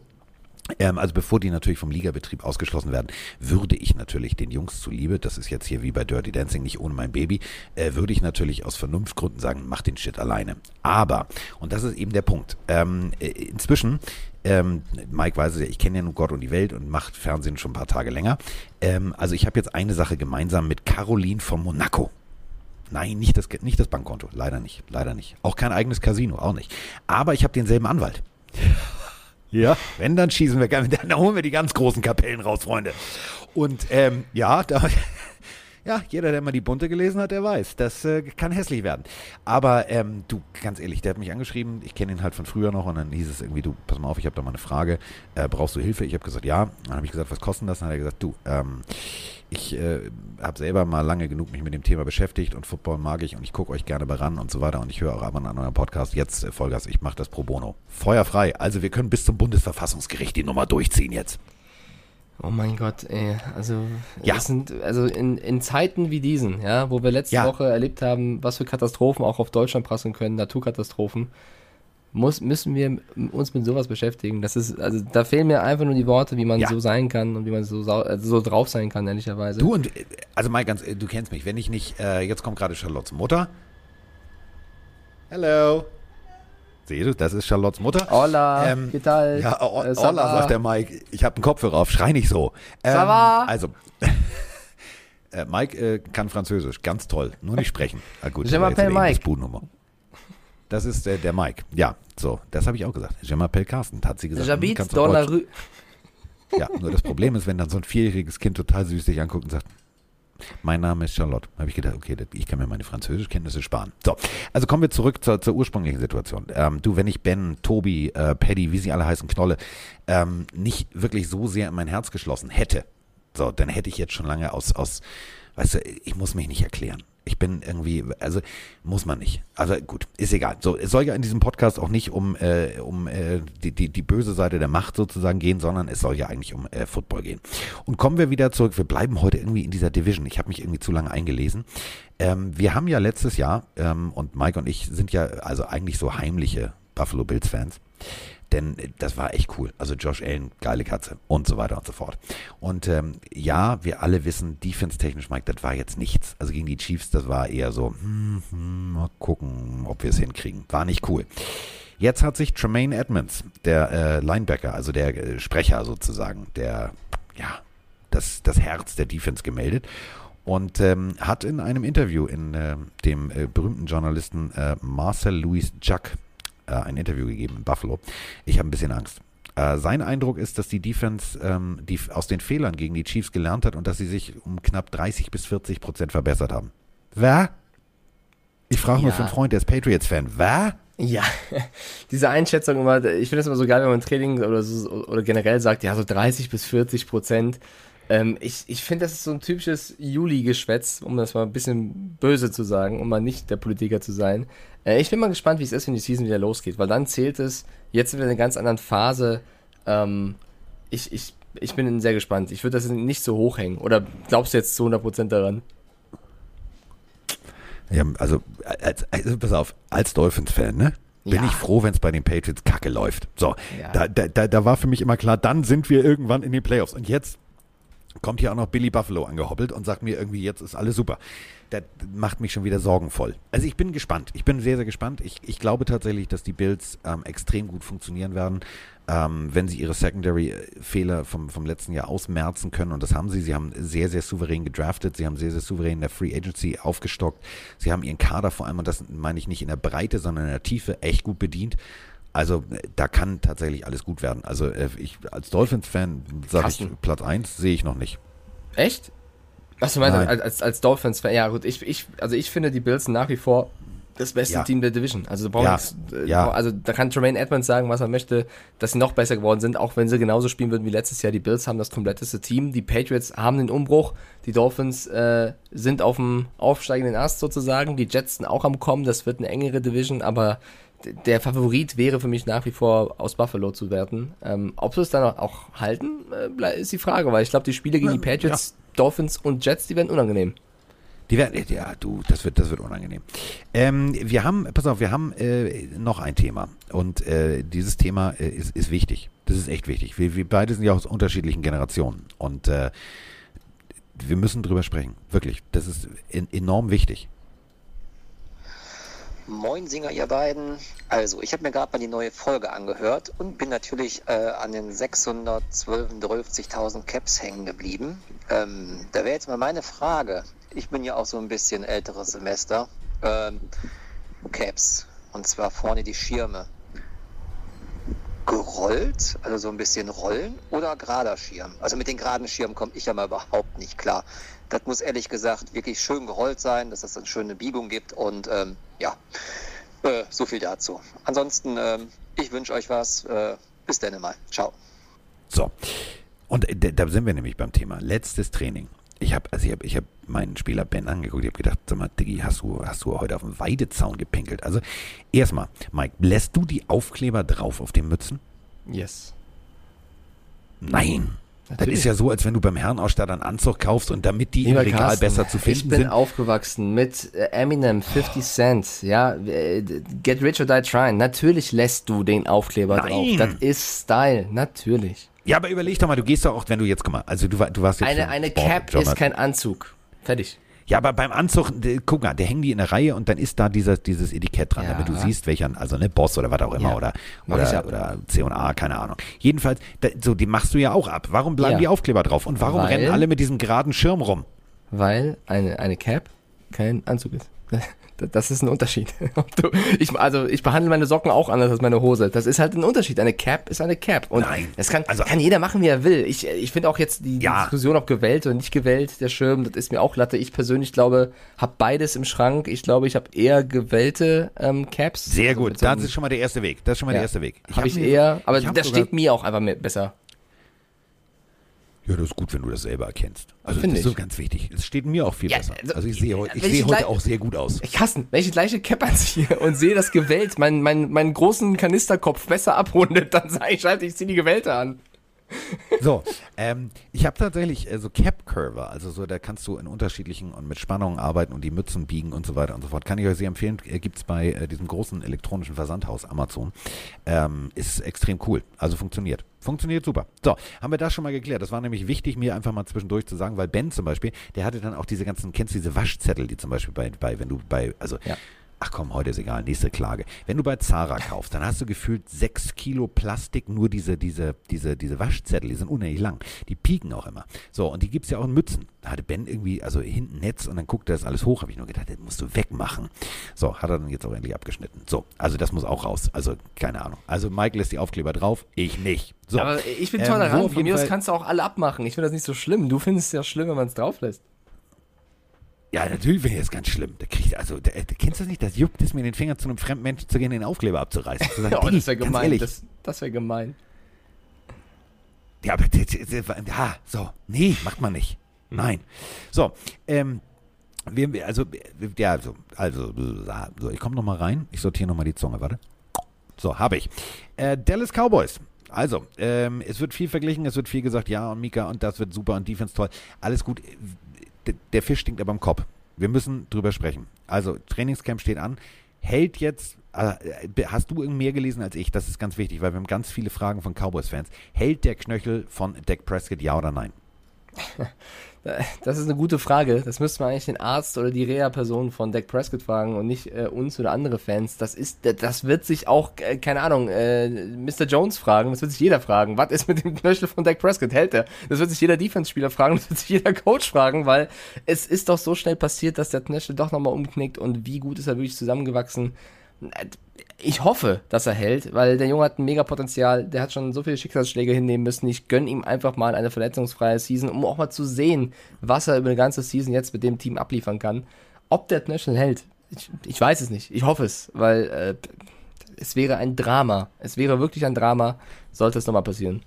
ähm, also bevor die natürlich vom Ligabetrieb ausgeschlossen werden, würde ich natürlich den Jungs zuliebe, das ist jetzt hier wie bei Dirty Dancing nicht ohne mein Baby, äh, würde ich natürlich aus Vernunftgründen sagen, mach den Shit alleine. Aber, und das ist eben der Punkt, ähm, äh, inzwischen, ähm, Mike weiß es ja, ich kenne ja nun Gott und die Welt und macht Fernsehen schon ein paar Tage länger. Ähm, also ich habe jetzt eine Sache gemeinsam mit Caroline von Monaco. Nein, nicht das, nicht das Bankkonto. Leider nicht. Leider nicht. Auch kein eigenes Casino, auch nicht. Aber ich habe denselben Anwalt. Ja, wenn, dann schießen wir, dann holen wir die ganz großen Kapellen raus, Freunde. Und ähm, ja, da, ja, jeder, der mal die Bunte gelesen hat, der weiß, das äh, kann hässlich werden. Aber ähm, du, ganz ehrlich, der hat mich angeschrieben, ich kenne ihn halt von früher noch und dann hieß es irgendwie, du, pass mal auf, ich habe da mal eine Frage, äh, brauchst du Hilfe? Ich habe gesagt, ja. Dann habe ich gesagt, was kostet das? Dann hat er gesagt, du, ähm, ich äh, habe selber mal lange genug mich mit dem Thema beschäftigt und Football mag ich und ich gucke euch gerne bei ran und so weiter und ich höre auch ab und an euren Podcast. Jetzt äh, Vollgas, ich mache das pro bono. Feuerfrei. Also wir können bis zum Bundesverfassungsgericht die Nummer durchziehen jetzt. Oh mein Gott, ey. Also, Ja. sind, also in, in Zeiten wie diesen, ja, wo wir letzte Ja. Woche erlebt haben, was für Katastrophen auch auf Deutschland prassen können, Naturkatastrophen, muss, müssen wir uns mit sowas beschäftigen. Das ist, also da fehlen mir einfach nur die Worte, wie man Ja. so sein kann und wie man so, also so drauf sein kann, ehrlicherweise. Du und, also mal ganz, du kennst mich, wenn ich nicht, äh, jetzt kommt gerade Charlottes Mutter. Hello. Sieh du, das ist Charlottes Mutter. Hola, Ähm, ¿qué tal? Ja, o Äh, Hola, sagt der Mike. Ich habe einen Kopfhörer auf, schrei nicht so. Ähm? Also, äh, Mike äh, kann Französisch, ganz toll, nur nicht sprechen. Ah, gut, Je m'appelle Mike. Das ist äh, der Mike. Ja, so, das habe ich auch gesagt. Je m'appelle Carsten, hat sie gesagt. J'habite dans la rue. Ja, nur das Problem ist, wenn dann so ein vierjähriges Kind total süß sich anguckt und sagt, mein Name ist Charlotte. habe ich gedacht, okay, ich kann mir meine Französischkenntnisse sparen. So, also kommen wir zurück zur, zur ursprünglichen Situation. Ähm, du, wenn ich Ben, Tobi, äh, Paddy, wie sie alle heißen, Knolle, ähm, nicht wirklich so sehr in mein Herz geschlossen hätte, so, dann hätte ich jetzt schon lange aus, aus, weißt du, ich muss mich nicht erklären. Ich bin irgendwie, also muss man nicht. Also gut, ist egal. So, es soll ja in diesem Podcast auch nicht um, äh, um äh, die, die, die böse Seite der Macht sozusagen gehen, sondern es soll ja eigentlich um äh, Football gehen. Und kommen wir wieder zurück. Wir bleiben heute irgendwie in dieser Division. Ich habe mich irgendwie zu lange eingelesen. Ähm, wir haben ja letztes Jahr, ähm, und Mike und ich sind ja also eigentlich so heimliche Buffalo Bills Fans. Denn äh, das war echt cool. Also Josh Allen, geile Katze und so weiter und so fort. Und ähm, ja, wir alle wissen, defense-technisch, Mike, das war jetzt nichts. Also gegen die Chiefs, das war eher so, hm, hm, mal gucken, ob wir es hinkriegen. War nicht cool. Jetzt hat sich Tremaine Edmonds, der äh, Linebacker, also der äh, Sprecher sozusagen, der, ja, das, das Herz der Defense gemeldet und ähm, hat in einem Interview in äh, dem äh, berühmten Journalisten äh, Marcel Louis Jack äh, ein Interview gegeben in Buffalo. Ich habe ein bisschen Angst. Äh, sein Eindruck ist, dass die Defense ähm, die aus den Fehlern gegen die Chiefs gelernt hat und dass sie sich um knapp 30 bis 40 Prozent verbessert haben. Wer? Ich frage Ja. für einen Freund, der ist Patriots-Fan. Wer? Ja, diese Einschätzung immer, ich finde das immer so geil, wenn man Training oder, so, oder generell sagt, ja, so 30 bis 40 Prozent. Ähm, ich ich finde, das ist so ein typisches Juli-Geschwätz, um das mal ein bisschen böse zu sagen, um mal nicht der Politiker zu sein. Äh, ich bin mal gespannt, wie es ist, wenn die Season wieder losgeht, weil dann zählt es, jetzt sind wir in einer ganz anderen Phase. Ähm, ich, ich, ich bin sehr gespannt. Ich würde das nicht so hoch hängen. Oder glaubst du jetzt zu 100 Prozent daran? Ja, also, als, also pass auf, als Dolphins-Fan, ne? Bin Ja. ich froh, wenn es bei den Patriots kacke läuft. So, Ja. da, da, da war für mich immer klar, dann sind wir irgendwann in den Playoffs. Und jetzt kommt hier auch noch Billy Buffalo angehoppelt und sagt mir irgendwie, jetzt ist alles super. Das macht mich schon wieder sorgenvoll. Also ich bin gespannt. Ich bin sehr, sehr gespannt. Ich, ich glaube tatsächlich, dass die Bills ähm, extrem gut funktionieren werden, ähm, wenn sie ihre Secondary-Fehler vom, vom letzten Jahr ausmerzen können. Und das haben sie. Sie haben sehr, sehr souverän gedraftet. Sie haben sehr, sehr souverän in der Free Agency aufgestockt. Sie haben ihren Kader vor allem, und das meine ich nicht in der Breite, sondern in der Tiefe, echt gut bedient. Also da kann tatsächlich alles gut werden. Also äh, ich als Dolphins-Fan sage ich. Platz 1 sehe ich noch nicht. Echt? Was du meinst, Nein. als, als, Dolphins-Fan? Ja, gut, ich, ich, also ich finde die Bills nach wie vor das beste Ja. Team der Division. Also, Ja. nichts, äh, Ja. also da kann Tremaine Edmonds sagen, was er möchte, dass sie noch besser geworden sind, auch wenn sie genauso spielen würden wie letztes Jahr. Die Bills haben das kompletteste Team, die Patriots haben den Umbruch, die Dolphins äh, sind auf dem aufsteigenden Ast sozusagen, die Jets sind auch am Kommen, das wird eine engere Division, aber der Favorit wäre für mich nach wie vor aus Buffalo zu werten. Ähm, ob sie es dann auch, halten, äh, ist die Frage, weil ich glaube, die Spiele gegen die Patriots, Dolphins und Jets, die werden unangenehm. Die werden, ja, du, das wird, das wird unangenehm. Ähm, wir haben, pass auf, wir haben äh, noch ein Thema und äh, dieses Thema äh, ist, ist wichtig. Das ist echt wichtig. Wir, wir beide sind ja aus unterschiedlichen Generationen und äh, wir müssen drüber sprechen. Wirklich, das ist en enorm wichtig. Moin Singer, ihr beiden. Also, ich habe mir gerade mal die neue Folge angehört und bin natürlich äh, an den 612.000 Caps hängen geblieben. Ähm, da wäre jetzt mal meine Frage. Ich bin ja auch so ein bisschen älteres Semester. Ähm, Caps. Und zwar vorne die Schirme. Gerollt, also so ein bisschen rollen oder gerader Schirm. Also mit den geraden Schirmen komme ich ja mal überhaupt nicht klar. Das muss ehrlich gesagt wirklich schön gerollt sein, dass es eine schöne Biegung gibt und ähm, ja, äh, so viel dazu. Ansonsten, ähm, ich wünsche euch was. Äh, bis dann mal. Ciao. So. Und äh, da sind wir nämlich beim Thema. Letztes Training. Ich habe also ich hab, ich hab meinen Spieler Ben angeguckt. Ich habe gedacht, sag mal, Diggi, hast du, hast du heute auf dem Weidezaun gepinkelt? Also erstmal, Mike, lässt du die Aufkleber drauf auf den Mützen? Yes. Nein. Das Natürlich. ist ja so, als wenn du beim Herrenausstatter einen Anzug kaufst und damit die im Lieber Regal Carsten, besser zu ich finden bin sind. aufgewachsen mit äh, Eminem, 50 Cent, ja, äh, Get Rich or Die Trying. Natürlich lässt du den Aufkleber Nein. drauf. Das ist Style, natürlich. Ja, aber überleg doch mal, du gehst doch auch, wenn du jetzt, guck mal, also du, du warst jetzt Eine, eine Cap ist Journalist. kein Anzug. Fertig. Ja, aber beim Anzug, guck mal, der hängen die in der Reihe und dann ist da dieser, dieses Etikett dran, Ja. damit du siehst, welcher, also ne, Boss oder was auch immer Ja. oder, oder, oder C&A, keine Ahnung. Jedenfalls, da, so, die machst du ja auch ab. Warum bleiben die Aufkleber drauf? Und warum Weil- rennen alle mit diesem geraden Schirm rum? Weil eine, eine Cap kein Anzug ist. Das ist ein Unterschied. Du, ich, also ich behandle meine Socken auch anders als meine Hose. Das ist halt ein Unterschied. Eine Cap ist eine Cap. Und Nein. das kann, Also- kann jeder machen, wie er will. Ich, ich finde auch jetzt die, Ja. Diskussion, ob gewählt oder nicht gewählt, der Schirm, das ist mir auch Latte. Ich persönlich glaube, habe beides im Schrank. Ich glaube, ich habe eher gewählte ähm, Caps. Sehr Also gut, so das ist schon mal der erste Weg. Das ist schon mal der ja, erste Weg. Habe hab ich mir- eher, aber ich hab das steht mir auch einfach mehr, besser. Ja, das ist gut, wenn du das selber erkennst. Also Finde das ist so ich. ganz wichtig. Es steht mir auch viel Ja, besser. also- Also ich sehe, ich ich sehe heute auch sehr gut aus. Ich hasse, wenn ich die gleiche Cap anziehe und sehe das gewählt, meinen mein, meinen großen Kanisterkopf besser abrundet, dann sage ich, scheiße, ich ziehe die Gewählte an. So, ähm, ich habe tatsächlich äh, so Cap Curver, also so, da kannst du in unterschiedlichen und mit Spannungen arbeiten und die Mützen biegen und so weiter und so fort. Kann ich euch sehr empfehlen. Äh, Gibt es bei äh, diesem großen elektronischen Versandhaus Amazon. Ähm, ist extrem cool. Also funktioniert. Funktioniert super. So, haben wir das schon mal geklärt. Das war nämlich wichtig, mir einfach mal zwischendurch zu sagen, weil Ben zum Beispiel, der hatte dann auch diese ganzen, kennst du diese Waschzettel, die zum Beispiel bei, bei wenn du bei, also Ja. Ach komm, heute ist egal, nächste Klage. Wenn du bei Zara kaufst, dann hast du gefühlt sechs Kilo Plastik, nur diese, diese, diese, diese Waschzettel, die sind unendlich lang. Die pieken auch immer. So, und die gibt's ja auch in Mützen. Da hatte Ben irgendwie, also hinten Netz und dann guckte das alles hoch, habe ich nur gedacht, das musst du wegmachen. So, hat er dann jetzt auch endlich abgeschnitten. So, also das muss auch raus. Also, keine Ahnung. Also Mike lässt die Aufkleber drauf, ich nicht. So, Aber ich bin ähm, tolerant. so auf Von mir aus kannst du auch alle abmachen. Ich finde das nicht so schlimm. Du findest es ja schlimm, wenn man es drauf lässt. Ja, natürlich finde ich das ganz schlimm. Da kriegt, also, da, kennst du das nicht? Das juckt es mir in den Finger, zu einem fremden Menschen zu gehen, den Aufkleber abzureißen. Zu sagen, Diggi, das wäre gemein. Das, das wäre gemein. Ja, aber ja, so, nee, macht man nicht. Nein. So, ähm, wir, also, ja, so, also, so, ich komme noch mal rein. Ich sortiere noch mal die Zunge, warte. So, habe ich. Äh, Dallas Cowboys. Also, ähm, es wird viel verglichen, es wird viel gesagt, ja, und Mika, und das wird super und Defense toll. Alles gut. Der Fisch stinkt aber im Kopf. Wir müssen drüber sprechen. Also, Trainingscamp steht an. Hält jetzt, äh, hast du mehr gelesen als ich? Das ist ganz wichtig, weil wir haben ganz viele Fragen von Cowboys-Fans. Hält der Knöchel von Dak Prescott ja oder nein? Das ist eine gute Frage. Das müsste man eigentlich den Arzt oder die Reha-Person von Dak Prescott fragen und nicht äh, uns oder andere Fans. Das ist, das wird sich auch, äh, keine Ahnung, äh, Mr. Jones fragen. Das wird sich jeder fragen. Was ist mit dem Knöchel von Dak Prescott? Hält er? Das wird sich jeder Defense-Spieler fragen. Das wird sich jeder Coach fragen, weil es ist doch so schnell passiert, dass der Knöchel doch nochmal umknickt und wie gut ist er wirklich zusammengewachsen. Ich hoffe, dass er hält, weil der Junge hat ein mega Potenzial. Der hat schon so viele Schicksalsschläge hinnehmen müssen. Ich gönne ihm einfach mal eine verletzungsfreie Season, um auch mal zu sehen, was er über eine ganze Season jetzt mit dem Team abliefern kann. Ob der Knöchel hält, ich, ich weiß es nicht. Ich hoffe es, weil äh, es wäre ein Drama. Es wäre wirklich ein Drama, sollte es nochmal passieren.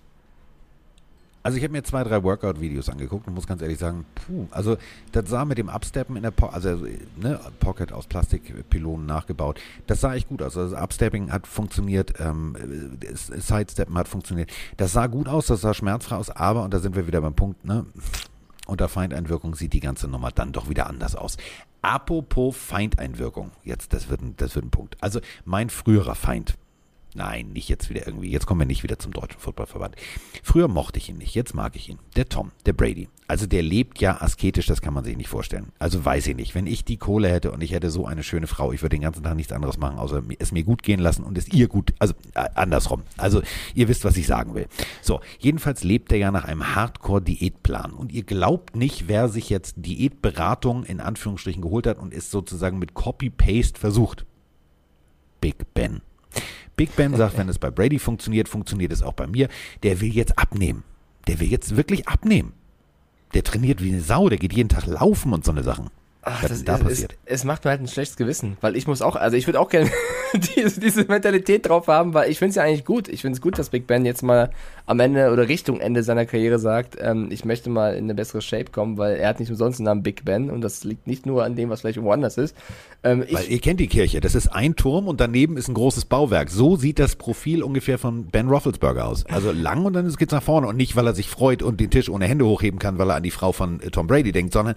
Also ich habe mir zwei, drei Workout-Videos angeguckt und muss ganz ehrlich sagen, puh, also das sah mit dem Upsteppen in der po also ne, Pocket aus Plastikpylonen nachgebaut, das sah echt gut aus. Also Upstepping hat funktioniert, ähm, äh, Sidesteppen hat funktioniert. Das sah gut aus, das sah schmerzfrei aus, aber, und da sind wir wieder beim Punkt, ne, unter Feindeinwirkung sieht die ganze Nummer dann doch wieder anders aus. Apropos Feindeinwirkung, jetzt, das wird, ein, das wird ein Punkt. Also mein früherer Feind, Nein, nicht jetzt wieder irgendwie. Jetzt kommen wir nicht wieder zum Deutschen Footballverband. Früher mochte ich ihn nicht, jetzt mag ich ihn. Der Tom, der Brady. Also der lebt ja asketisch, das kann man sich nicht vorstellen. Also weiß ich nicht. Wenn ich die Kohle hätte und ich hätte so eine schöne Frau, ich würde den ganzen Tag nichts anderes machen, außer es mir gut gehen lassen und es ihr gut, also äh, andersrum. Also ihr wisst, was ich sagen will. So, jedenfalls lebt er ja nach einem Hardcore-Diätplan. Und ihr glaubt nicht, wer sich jetzt Diätberatung in Anführungsstrichen geholt hat und ist sozusagen mit Copy-Paste versucht. Big Ben. Big Ben sagt, wenn es bei Brady funktioniert, funktioniert es auch bei mir. Der will jetzt abnehmen. Der will jetzt wirklich abnehmen. Der trainiert wie eine Sau, der geht jeden Tag laufen und so eine Sachen. Ach, das ist da ist, passiert? Es, es macht mir halt ein schlechtes Gewissen, weil ich muss auch, also ich würde auch gerne diese, diese Mentalität drauf haben, weil ich finde es ja eigentlich gut. Ich finde es gut, dass Big Ben jetzt mal am Ende oder Richtung Ende seiner Karriere sagt, ähm, ich möchte mal in eine bessere Shape kommen, weil er hat nicht umsonst den Namen Big Ben und das liegt nicht nur an dem, was vielleicht woanders ist. Ähm, Weil ich, ihr kennt die Kirche, das ist ein Turm und daneben ist ein großes Bauwerk. So sieht das Profil ungefähr von Ben Roethlisberger aus. Also lang und dann geht's nach vorne und nicht, weil er sich freut und den Tisch ohne Hände hochheben kann, weil er an die Frau von äh, Tom Brady denkt, sondern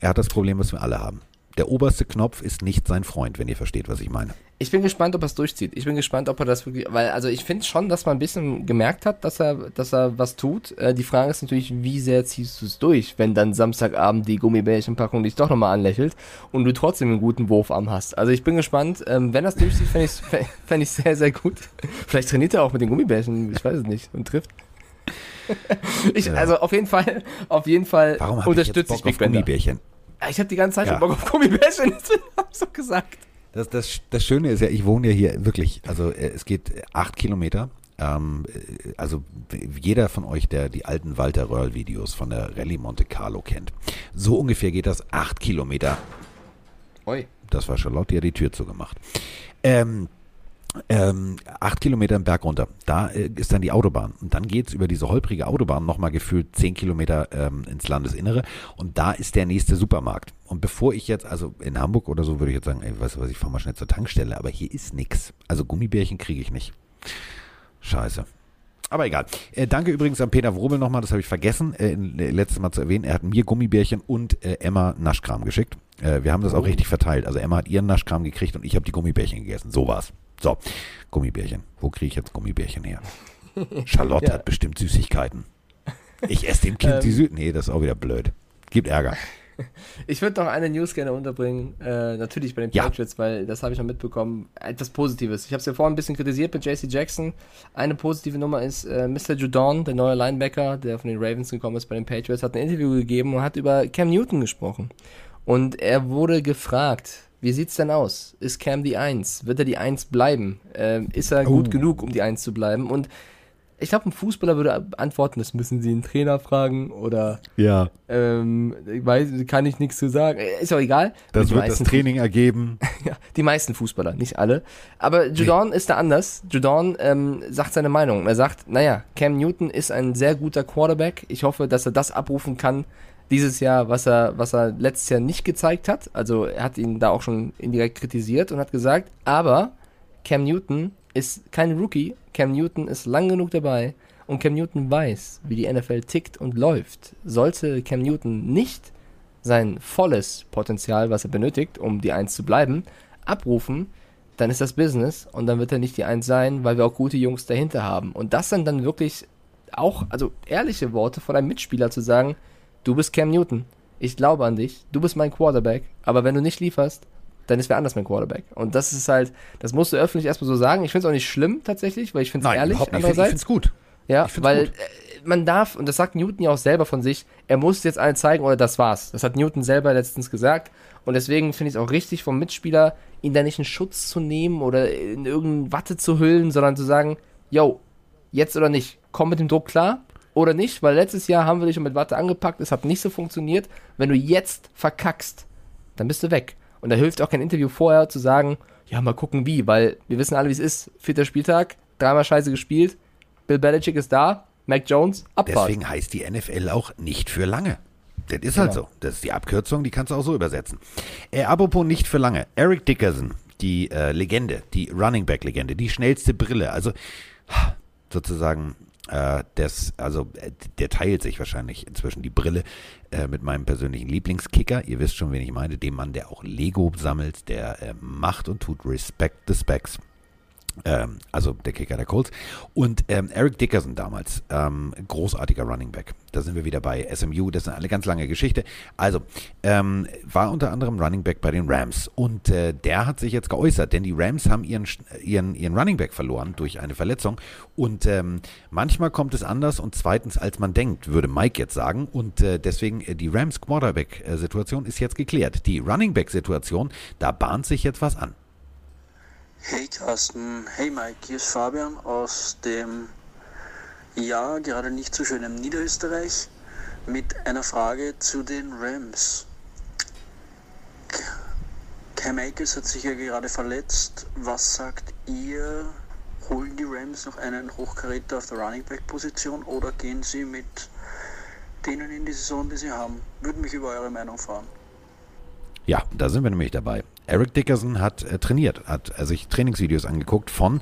er hat das Problem, was wir alle haben. Der oberste Knopf ist nicht sein Freund, wenn ihr versteht, was ich meine. Ich bin gespannt, ob er es durchzieht. Ich bin gespannt, ob er das wirklich, weil, also ich finde schon, dass man ein bisschen gemerkt hat, dass er, dass er was tut. Äh, die Frage ist natürlich, wie sehr ziehst du es durch, wenn dann Samstagabend die Gummibärchenpackung dich doch nochmal anlächelt und du trotzdem einen guten Wurfarm hast. Also ich bin gespannt. Ähm, wenn er es durchzieht, fände ich es sehr, sehr gut. Vielleicht trainiert er auch mit den Gummibärchen, ich weiß es nicht, und trifft. ich, ja. Also auf jeden Fall, auf jeden Fall Warum unterstütze ich, jetzt Bock ich Big auf Gummibärchen. Ich habe die ganze Zeit ja. Bock auf Gummibärchen, deswegen habe ich so gesagt. Das, das, das Schöne ist ja, ich wohne ja hier wirklich, also äh, es geht acht Kilometer. Ähm, äh, also jeder von euch, der die alten Walter Röhrl-Videos von der Rallye Monte Carlo kennt, so ungefähr geht das acht Kilometer. Oi. Das war Charlotte, die hat die Tür zugemacht. Ähm, ähm, acht Kilometer im Berg runter. Da äh, ist dann die Autobahn. Und dann geht es über diese holprige Autobahn nochmal gefühlt zehn Kilometer ähm, ins Landesinnere. Und da ist der nächste Supermarkt. Und bevor ich jetzt, also in Hamburg oder so, würde ich jetzt sagen, ey, weißt du was, ich fahre mal schnell zur Tankstelle. Aber hier ist nichts. Also Gummibärchen kriege ich nicht. Scheiße. Aber egal. Äh, danke übrigens an Peter Wrobel nochmal, das habe ich vergessen, äh, äh, letztes Mal zu erwähnen. Er hat mir Gummibärchen und äh, Emma Naschkram geschickt. Äh, wir haben das auch oh. richtig verteilt. Also Emma hat ihren Naschkram gekriegt und ich habe die Gummibärchen gegessen. So war's. So, Gummibärchen. Wo kriege ich jetzt Gummibärchen her? Charlotte ja. hat bestimmt Süßigkeiten. Ich esse dem Kind ähm, die Süd. Nee, das ist auch wieder blöd. Gibt Ärger. Ich würde noch eine News gerne unterbringen. Äh, natürlich bei den Patriots, ja. weil das habe ich noch mitbekommen. Etwas Positives. Ich habe es ja vorhin ein bisschen kritisiert mit JC Jackson. Eine positive Nummer ist äh, Mr. Judon, der neue Linebacker, der von den Ravens gekommen ist bei den Patriots, hat ein Interview gegeben und hat über Cam Newton gesprochen. Und er wurde gefragt, wie sieht's denn aus? Ist Cam die Eins? Wird er die Eins bleiben? Ähm, ist er oh. gut genug, um die Eins zu bleiben? Und ich glaube, ein Fußballer würde antworten, das müssen sie einen Trainer fragen oder ja. ähm, weiß, kann ich nichts zu sagen. Ist auch egal. Das wird das Training ergeben. ja, die meisten Fußballer, nicht alle. Aber Judon nee. ist da anders. Judon ähm, sagt seine Meinung. Er sagt, naja, Cam Newton ist ein sehr guter Quarterback. Ich hoffe, dass er das abrufen kann, dieses Jahr, was er, was er letztes Jahr nicht gezeigt hat. Also er hat ihn da auch schon indirekt kritisiert und hat gesagt, aber Cam Newton ist kein Rookie. Cam Newton ist lang genug dabei und Cam Newton weiß, wie die NFL tickt und läuft. Sollte Cam Newton nicht sein volles Potenzial, was er benötigt, um die Eins zu bleiben, abrufen, dann ist das Business und dann wird er nicht die Eins sein, weil wir auch gute Jungs dahinter haben. Und das sind dann wirklich auch, also ehrliche Worte von einem Mitspieler zu sagen, du bist Cam Newton. Ich glaube an dich. Du bist mein Quarterback. Aber wenn du nicht lieferst, dann ist wer anders mein Quarterback. Und das ist halt, das musst du öffentlich erstmal so sagen. Ich finde es auch nicht schlimm tatsächlich, weil ich finde es ehrlich. Überhaupt nicht. Ich finde es gut. Ja, weil gut. Äh, man darf, und das sagt Newton ja auch selber von sich, er muss jetzt allen zeigen oder das war's. Das hat Newton selber letztens gesagt. Und deswegen finde ich es auch richtig vom Mitspieler, ihn da nicht in Schutz zu nehmen oder in irgendeine Watte zu hüllen, sondern zu sagen, yo, jetzt oder nicht, komm mit dem Druck klar, oder nicht, weil letztes Jahr haben wir dich schon mit Watte angepackt, es hat nicht so funktioniert. Wenn du jetzt verkackst, dann bist du weg. Und da hilft auch kein Interview vorher zu sagen, ja, mal gucken wie, weil wir wissen alle, wie es ist. Vierter Spieltag, dreimal scheiße gespielt, Bill Belichick ist da, Mac Jones, Abfahrt. Deswegen heißt die NFL auch nicht für lange. Das ist halt genau. so. Das ist die Abkürzung, die kannst du auch so übersetzen. Äh, apropos nicht für lange. Eric Dickerson, die äh, Legende, die Running Back Legende, die schnellste Brille, also sozusagen äh, das, also äh, der teilt sich wahrscheinlich inzwischen die Brille äh, mit meinem persönlichen Lieblingskicker. Ihr wisst schon, wen ich meine. Dem Mann, der auch Lego sammelt, der äh, macht und tut Respect the Specs. Ähm, also der Kicker der Colts. Und ähm, Eric Dickerson damals, ähm, großartiger Running Back. Da sind wir wieder bei SMU, das ist eine ganz lange Geschichte. Also, ähm, war unter anderem Running Back bei den Rams. Und äh, der hat sich jetzt geäußert, denn die Rams haben ihren, ihren, ihren Running Back verloren durch eine Verletzung. Und ähm, manchmal kommt es anders und zweitens, als man denkt, würde Mike jetzt sagen. Und äh, deswegen, äh, die Rams Quarterback-Situation ist jetzt geklärt. Die Running Back-Situation, da bahnt sich jetzt was an. Hey Carsten, hey Mike, hier ist Fabian aus dem ja gerade nicht so schönen Niederösterreich mit einer Frage zu den Rams. Cam Akers hat sich ja gerade verletzt. Was sagt ihr? Holen die Rams noch einen Hochkaräter auf der Running Back Position oder gehen sie mit denen in die Saison, die sie haben? Würde mich über eure Meinung fragen. Ja, da sind wir nämlich dabei. Eric Dickerson hat äh, trainiert, hat äh, sich Trainingsvideos angeguckt von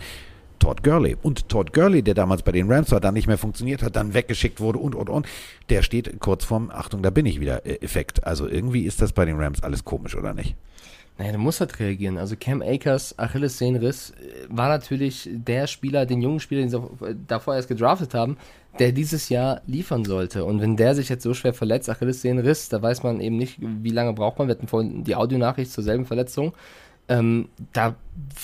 Todd Gurley. Und Todd Gurley, der damals bei den Rams war, dann nicht mehr funktioniert hat, dann weggeschickt wurde und, und, und, der steht kurz vorm, Achtung, da bin ich wieder, äh, Effekt. Also irgendwie ist das bei den Rams alles komisch, oder nicht? Naja, du musst halt reagieren. Also Cam Akers, Achillessehnenriss, äh, war natürlich der Spieler, den jungen Spieler, den sie äh, davor erst gedraftet haben, der dieses Jahr liefern sollte. Und wenn der sich jetzt so schwer verletzt, Achillessehnenriss, da weiß man eben nicht, wie lange braucht man. Wir hatten vorhin die Audionachricht zur selben Verletzung. Ähm, da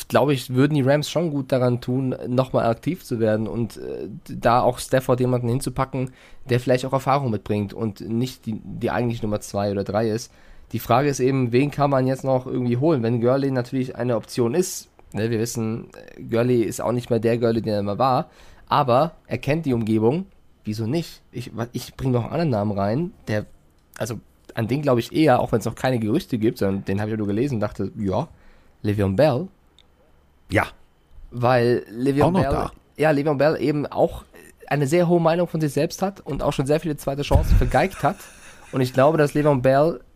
glaube ich, würden die Rams schon gut daran tun, nochmal aktiv zu werden und äh, da auch Stafford jemanden hinzupacken, der vielleicht auch Erfahrung mitbringt und nicht die, die eigentlich Nummer zwei oder drei ist. Die Frage ist eben, wen kann man jetzt noch irgendwie holen? Wenn Gurley natürlich eine Option ist, ne, wir wissen, Gurley ist auch nicht mehr der Gurley, der er immer war, aber er kennt die Umgebung, wieso nicht? Ich, ich bringe noch einen anderen Namen rein, der, also an den glaube ich eher, auch wenn es noch keine Gerüchte gibt, sondern den habe ich ja nur gelesen und dachte, ja, Le'Veon Bell. Ja. Weil noch Bell, da. ja, Le'Veon Bell eben auch eine sehr hohe Meinung von sich selbst hat und auch schon sehr viele zweite Chancen vergeigt hat. Und ich glaube, dass Le'Veon Bell äh,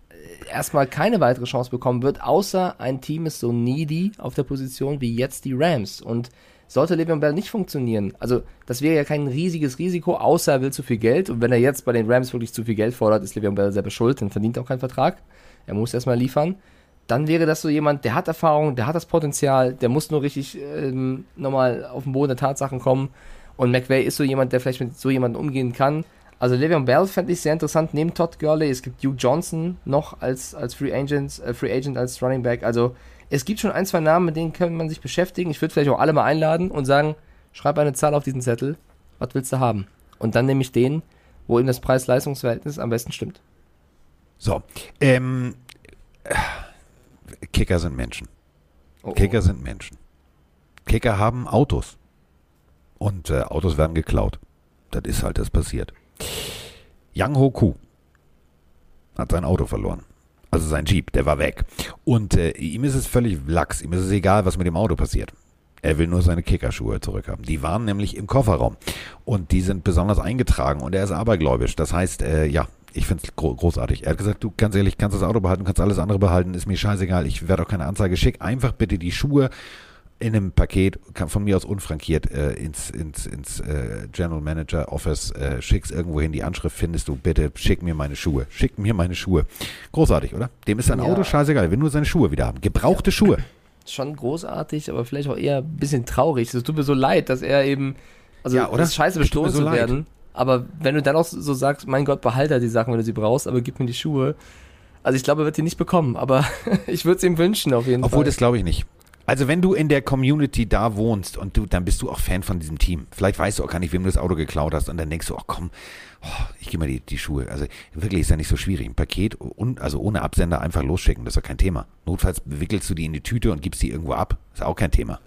erstmal keine weitere Chance bekommen wird, außer ein Team ist so needy auf der Position wie jetzt die Rams. Und sollte Le'Veon Bell nicht funktionieren, also das wäre ja kein riesiges Risiko, außer er will zu viel Geld. Und wenn er jetzt bei den Rams wirklich zu viel Geld fordert, ist Le'Veon Bell selber schuld, dann verdient er auch keinen Vertrag. Er muss erstmal liefern. Dann wäre das so jemand, der hat Erfahrung, der hat das Potenzial, der muss nur richtig ähm, nochmal auf den Boden der Tatsachen kommen. Und McVay ist so jemand, der vielleicht mit so jemandem umgehen kann. Also Le'Veon Bell fände ich sehr interessant, neben Todd Gurley. Es gibt Hugh Johnson noch als, als Free, Agent, äh, Free Agent, als Running Back. Also es gibt schon ein, zwei Namen, mit denen kann man sich beschäftigen. Ich würde vielleicht auch alle mal einladen und sagen, schreib eine Zahl auf diesen Zettel, was willst du haben? Und dann nehme ich den, wo ihm das Preis-Leistungs-Verhältnis am besten stimmt. So, ähm, äh, Kicker sind Menschen. Oh, oh. Kicker sind Menschen. Kicker haben Autos. Und äh, Autos werden geklaut. Das ist halt das passiert. Yang Ho Ku hat sein Auto verloren. Also sein Jeep, der war weg. Und äh, ihm ist es völlig lax. Ihm ist es egal, was mit dem Auto passiert. Er will nur seine Kickerschuhe zurückhaben. Die waren nämlich im Kofferraum. Und die sind besonders eingetragen. Und er ist abergläubisch. Das heißt, äh, ja, ich finde es gro großartig. Er hat gesagt, du ganz ehrlich, kannst das Auto behalten, kannst alles andere behalten, ist mir scheißegal. Ich werde auch keine Anzeige. Schick einfach bitte die Schuhe in einem Paket, kann von mir aus unfrankiert, äh, ins, ins, ins äh, General Manager Office, äh, schick's irgendwo hin, die Anschrift findest du, bitte schick mir meine Schuhe. Schick mir meine Schuhe. Großartig, oder? Dem ist sein Ja. Auto scheißegal, er will nur seine Schuhe wieder haben. Gebrauchte Schuhe. Schon großartig, aber vielleicht auch eher ein bisschen traurig. Es tut mir so leid, dass er eben, also Ja, oder? scheiße bestohlen mir so zu leid. werden. Aber wenn du dann auch so sagst, mein Gott, behalte die Sachen, wenn du sie brauchst, aber gib mir die Schuhe. Also ich glaube, er wird die nicht bekommen, aber ich würde es ihm wünschen auf jeden Obwohl, Fall. das glaube ich nicht. Also wenn du in der Community da wohnst und du, dann bist du auch Fan von diesem Team. Vielleicht weißt du auch gar nicht, wem du das Auto geklaut hast und dann denkst du, ach komm, oh, ich gebe mal die, die Schuhe. Also wirklich ist ja nicht so schwierig. Ein Paket, un, also ohne Absender einfach losschicken, das ist doch kein Thema. Notfalls wickelst du die in die Tüte und gibst die irgendwo ab. Ist auch kein Thema.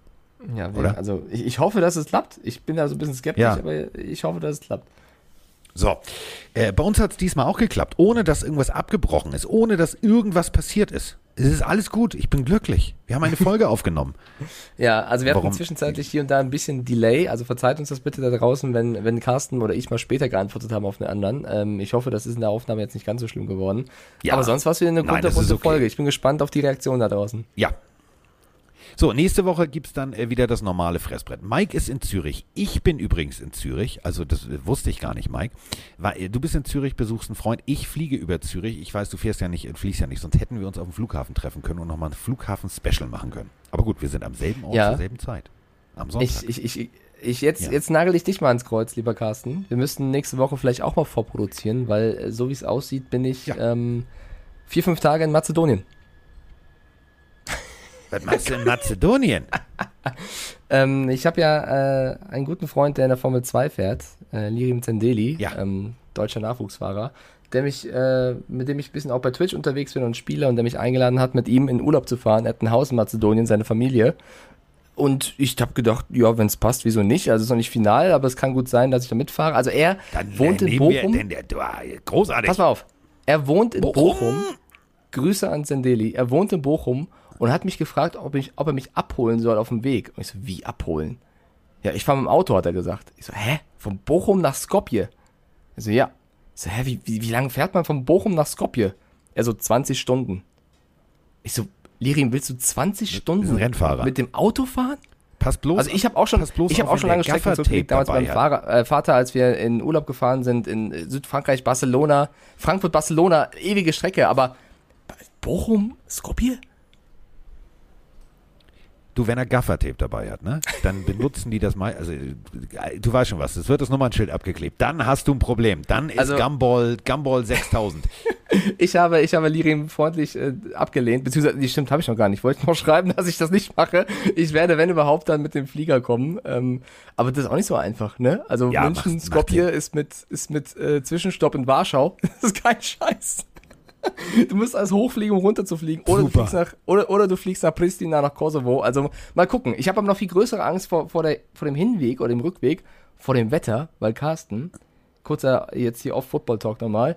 ja, oder? Also ich, ich hoffe, dass es klappt. Ich bin da so ein bisschen skeptisch, Ja. aber ich hoffe, dass es klappt. So, äh, bei uns hat es diesmal auch geklappt, ohne dass irgendwas abgebrochen ist, ohne dass irgendwas passiert ist. Es ist alles gut, ich bin glücklich. Wir haben eine Folge aufgenommen. Ja, also wir hatten Warum? zwischenzeitlich hier und da ein bisschen Delay, also verzeiht uns das bitte da draußen, wenn, wenn Carsten oder ich mal später geantwortet haben auf einen anderen. Ähm, ich hoffe, das ist in der Aufnahme jetzt nicht ganz so schlimm geworden. Ja. Aber sonst war es wieder eine Nein, das kunterbunte ist okay. Folge. Ich bin gespannt auf die Reaktion da draußen. Ja. So, nächste Woche gibt's dann äh, wieder das normale Fressbrett. Mike ist in Zürich. Ich bin übrigens in Zürich. Also, das äh, wusste ich gar nicht, Mike. Weil, äh, du bist in Zürich, besuchst einen Freund. Ich fliege über Zürich. Ich weiß, du fährst ja nicht, fliegst ja nicht. Sonst hätten wir uns auf dem Flughafen treffen können und nochmal ein Flughafen-Special machen können. Aber gut, wir sind am selben Ort Ja. zur selben Zeit. Am Sonntag. Ich, ich, ich, ich jetzt, Ja. jetzt nagel ich dich mal ans Kreuz, lieber Carsten. Wir müssten nächste Woche vielleicht auch mal vorproduzieren, weil so wie es aussieht, bin ich Ja. ähm, vier, fünf Tage in Mazedonien. Was machst du in Mazedonien? Ähm, ich habe ja äh, einen guten Freund, der in der Formel 2 fährt, äh, Lirim Zendeli, Ja. ähm, deutscher Nachwuchsfahrer, der mich, äh, mit dem ich ein bisschen auch bei Twitch unterwegs bin und spiele und der mich eingeladen hat, mit ihm in Urlaub zu fahren. Er hat ein Haus in Mazedonien, seine Familie. Und ich habe gedacht, ja, wenn es passt, wieso nicht? Also es ist noch nicht final, aber es kann gut sein, dass ich da mitfahre. Also er Dann wohnt in wir- Bochum. denn der, du, äh, großartig. Pass mal auf. Er wohnt in Bochum? Bochum. Grüße an Zendeli. Er wohnt in Bochum und hat mich gefragt, ob, ich, ob er mich abholen soll auf dem Weg. Und ich so, wie abholen? Ja, ich fahre mit dem Auto, hat er gesagt. Ich so, hä? Von Bochum nach Skopje? Er so, ja. Ich so, hä, wie, wie, wie lange fährt man von Bochum nach Skopje? Er so, 20 Stunden. Ich so, Lirim, willst du 20 ist Stunden Rennfahrer. mit dem Auto fahren? Pass bloß Also ich habe auch schon, ich habe auch schon lange Strecken zurückgelegt, damals beim Fahrer, äh, Vater, als wir in Urlaub gefahren sind in Südfrankreich, Barcelona, Frankfurt, Barcelona, ewige Strecke, aber Bochum, Skopje? Du, wenn er Gaffertape dabei hat, ne, dann benutzen die das mal, also äh, du weißt schon was, es wird das Nummernschild abgeklebt, dann hast du ein Problem, dann ist Also- Gumball, Gumball 6000. Ich habe, ich habe Lirim freundlich äh, abgelehnt, beziehungsweise, die stimmt, habe ich noch gar nicht. Wollte ich noch schreiben, dass ich das nicht mache. Ich werde, wenn überhaupt, dann mit dem Flieger kommen. Ähm, aber das ist auch nicht so einfach, ne? Also Ja, München, macht's- Skopje macht ist mit, ist mit äh, Zwischenstopp in Warschau. Das ist kein Scheiß. Du musst als hochfliegen, um runterzufliegen. Oder du, Super. fliegst nach, oder, oder du fliegst nach Pristina, nach Kosovo. Also mal gucken. Ich habe aber noch viel größere Angst vor, vor, der, vor dem Hinweg oder dem Rückweg, vor dem Wetter, weil Carsten, kurzer jetzt hier auf Football Talk nochmal,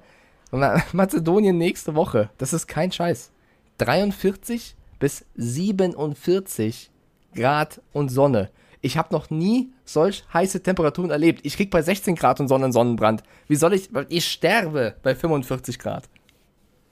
Ma- Mazedonien nächste Woche, das ist kein Scheiß. 43 bis 47 Grad und Sonne. Ich habe noch nie solch heiße Temperaturen erlebt. Ich krieg bei 16 Grad und Sonne einen Sonnenbrand. Wie soll ich, ich sterbe bei 45 Grad.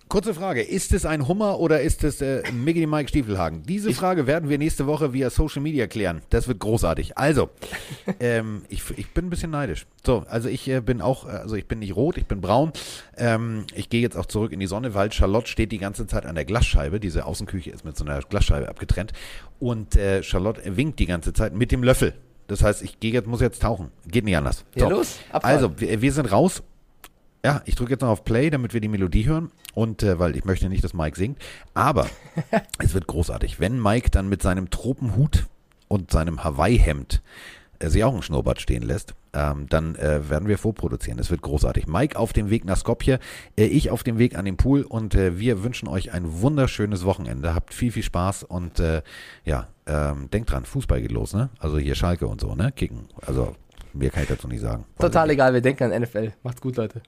Kurze Frage, ist es ein Hummer oder ist es äh, Mickey Mike Stiefelhagen? Diese Frage werden wir nächste Woche via Social Media klären. Das wird großartig. Also, ähm, ich, ich bin ein bisschen neidisch. So, also ich äh, bin auch, also ich bin nicht rot, ich bin braun. Ähm, ich gehe jetzt auch zurück in die Sonne, weil Charlotte steht die ganze Zeit an der Glasscheibe. Diese Außenküche ist mit so einer Glasscheibe abgetrennt. Und äh, Charlotte winkt die ganze Zeit mit dem Löffel. Das heißt, ich gehe jetzt, muss jetzt tauchen. Geht nicht anders. Ja, los, Abfahrt. Also, wir, wir sind raus. Ja, ich drücke jetzt noch auf Play, damit wir die Melodie hören. Und äh, weil ich möchte nicht, dass Mike singt. Aber es wird großartig. Wenn Mike dann mit seinem Tropenhut und seinem Hawaii-Hemd äh, sich auch einen Schnurrbart stehen lässt, ähm, dann äh, werden wir vorproduzieren. Es wird großartig. Mike auf dem Weg nach Skopje, äh, ich auf dem Weg an den Pool und äh, wir wünschen euch ein wunderschönes Wochenende. Habt viel, viel Spaß und äh, ja, ähm, denkt dran, Fußball geht los, ne? Also hier Schalke und so, ne? Kicken. Also mehr kann ich dazu nicht sagen. Total egal, wir denken an NFL. Macht's gut, Leute.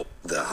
Ist in der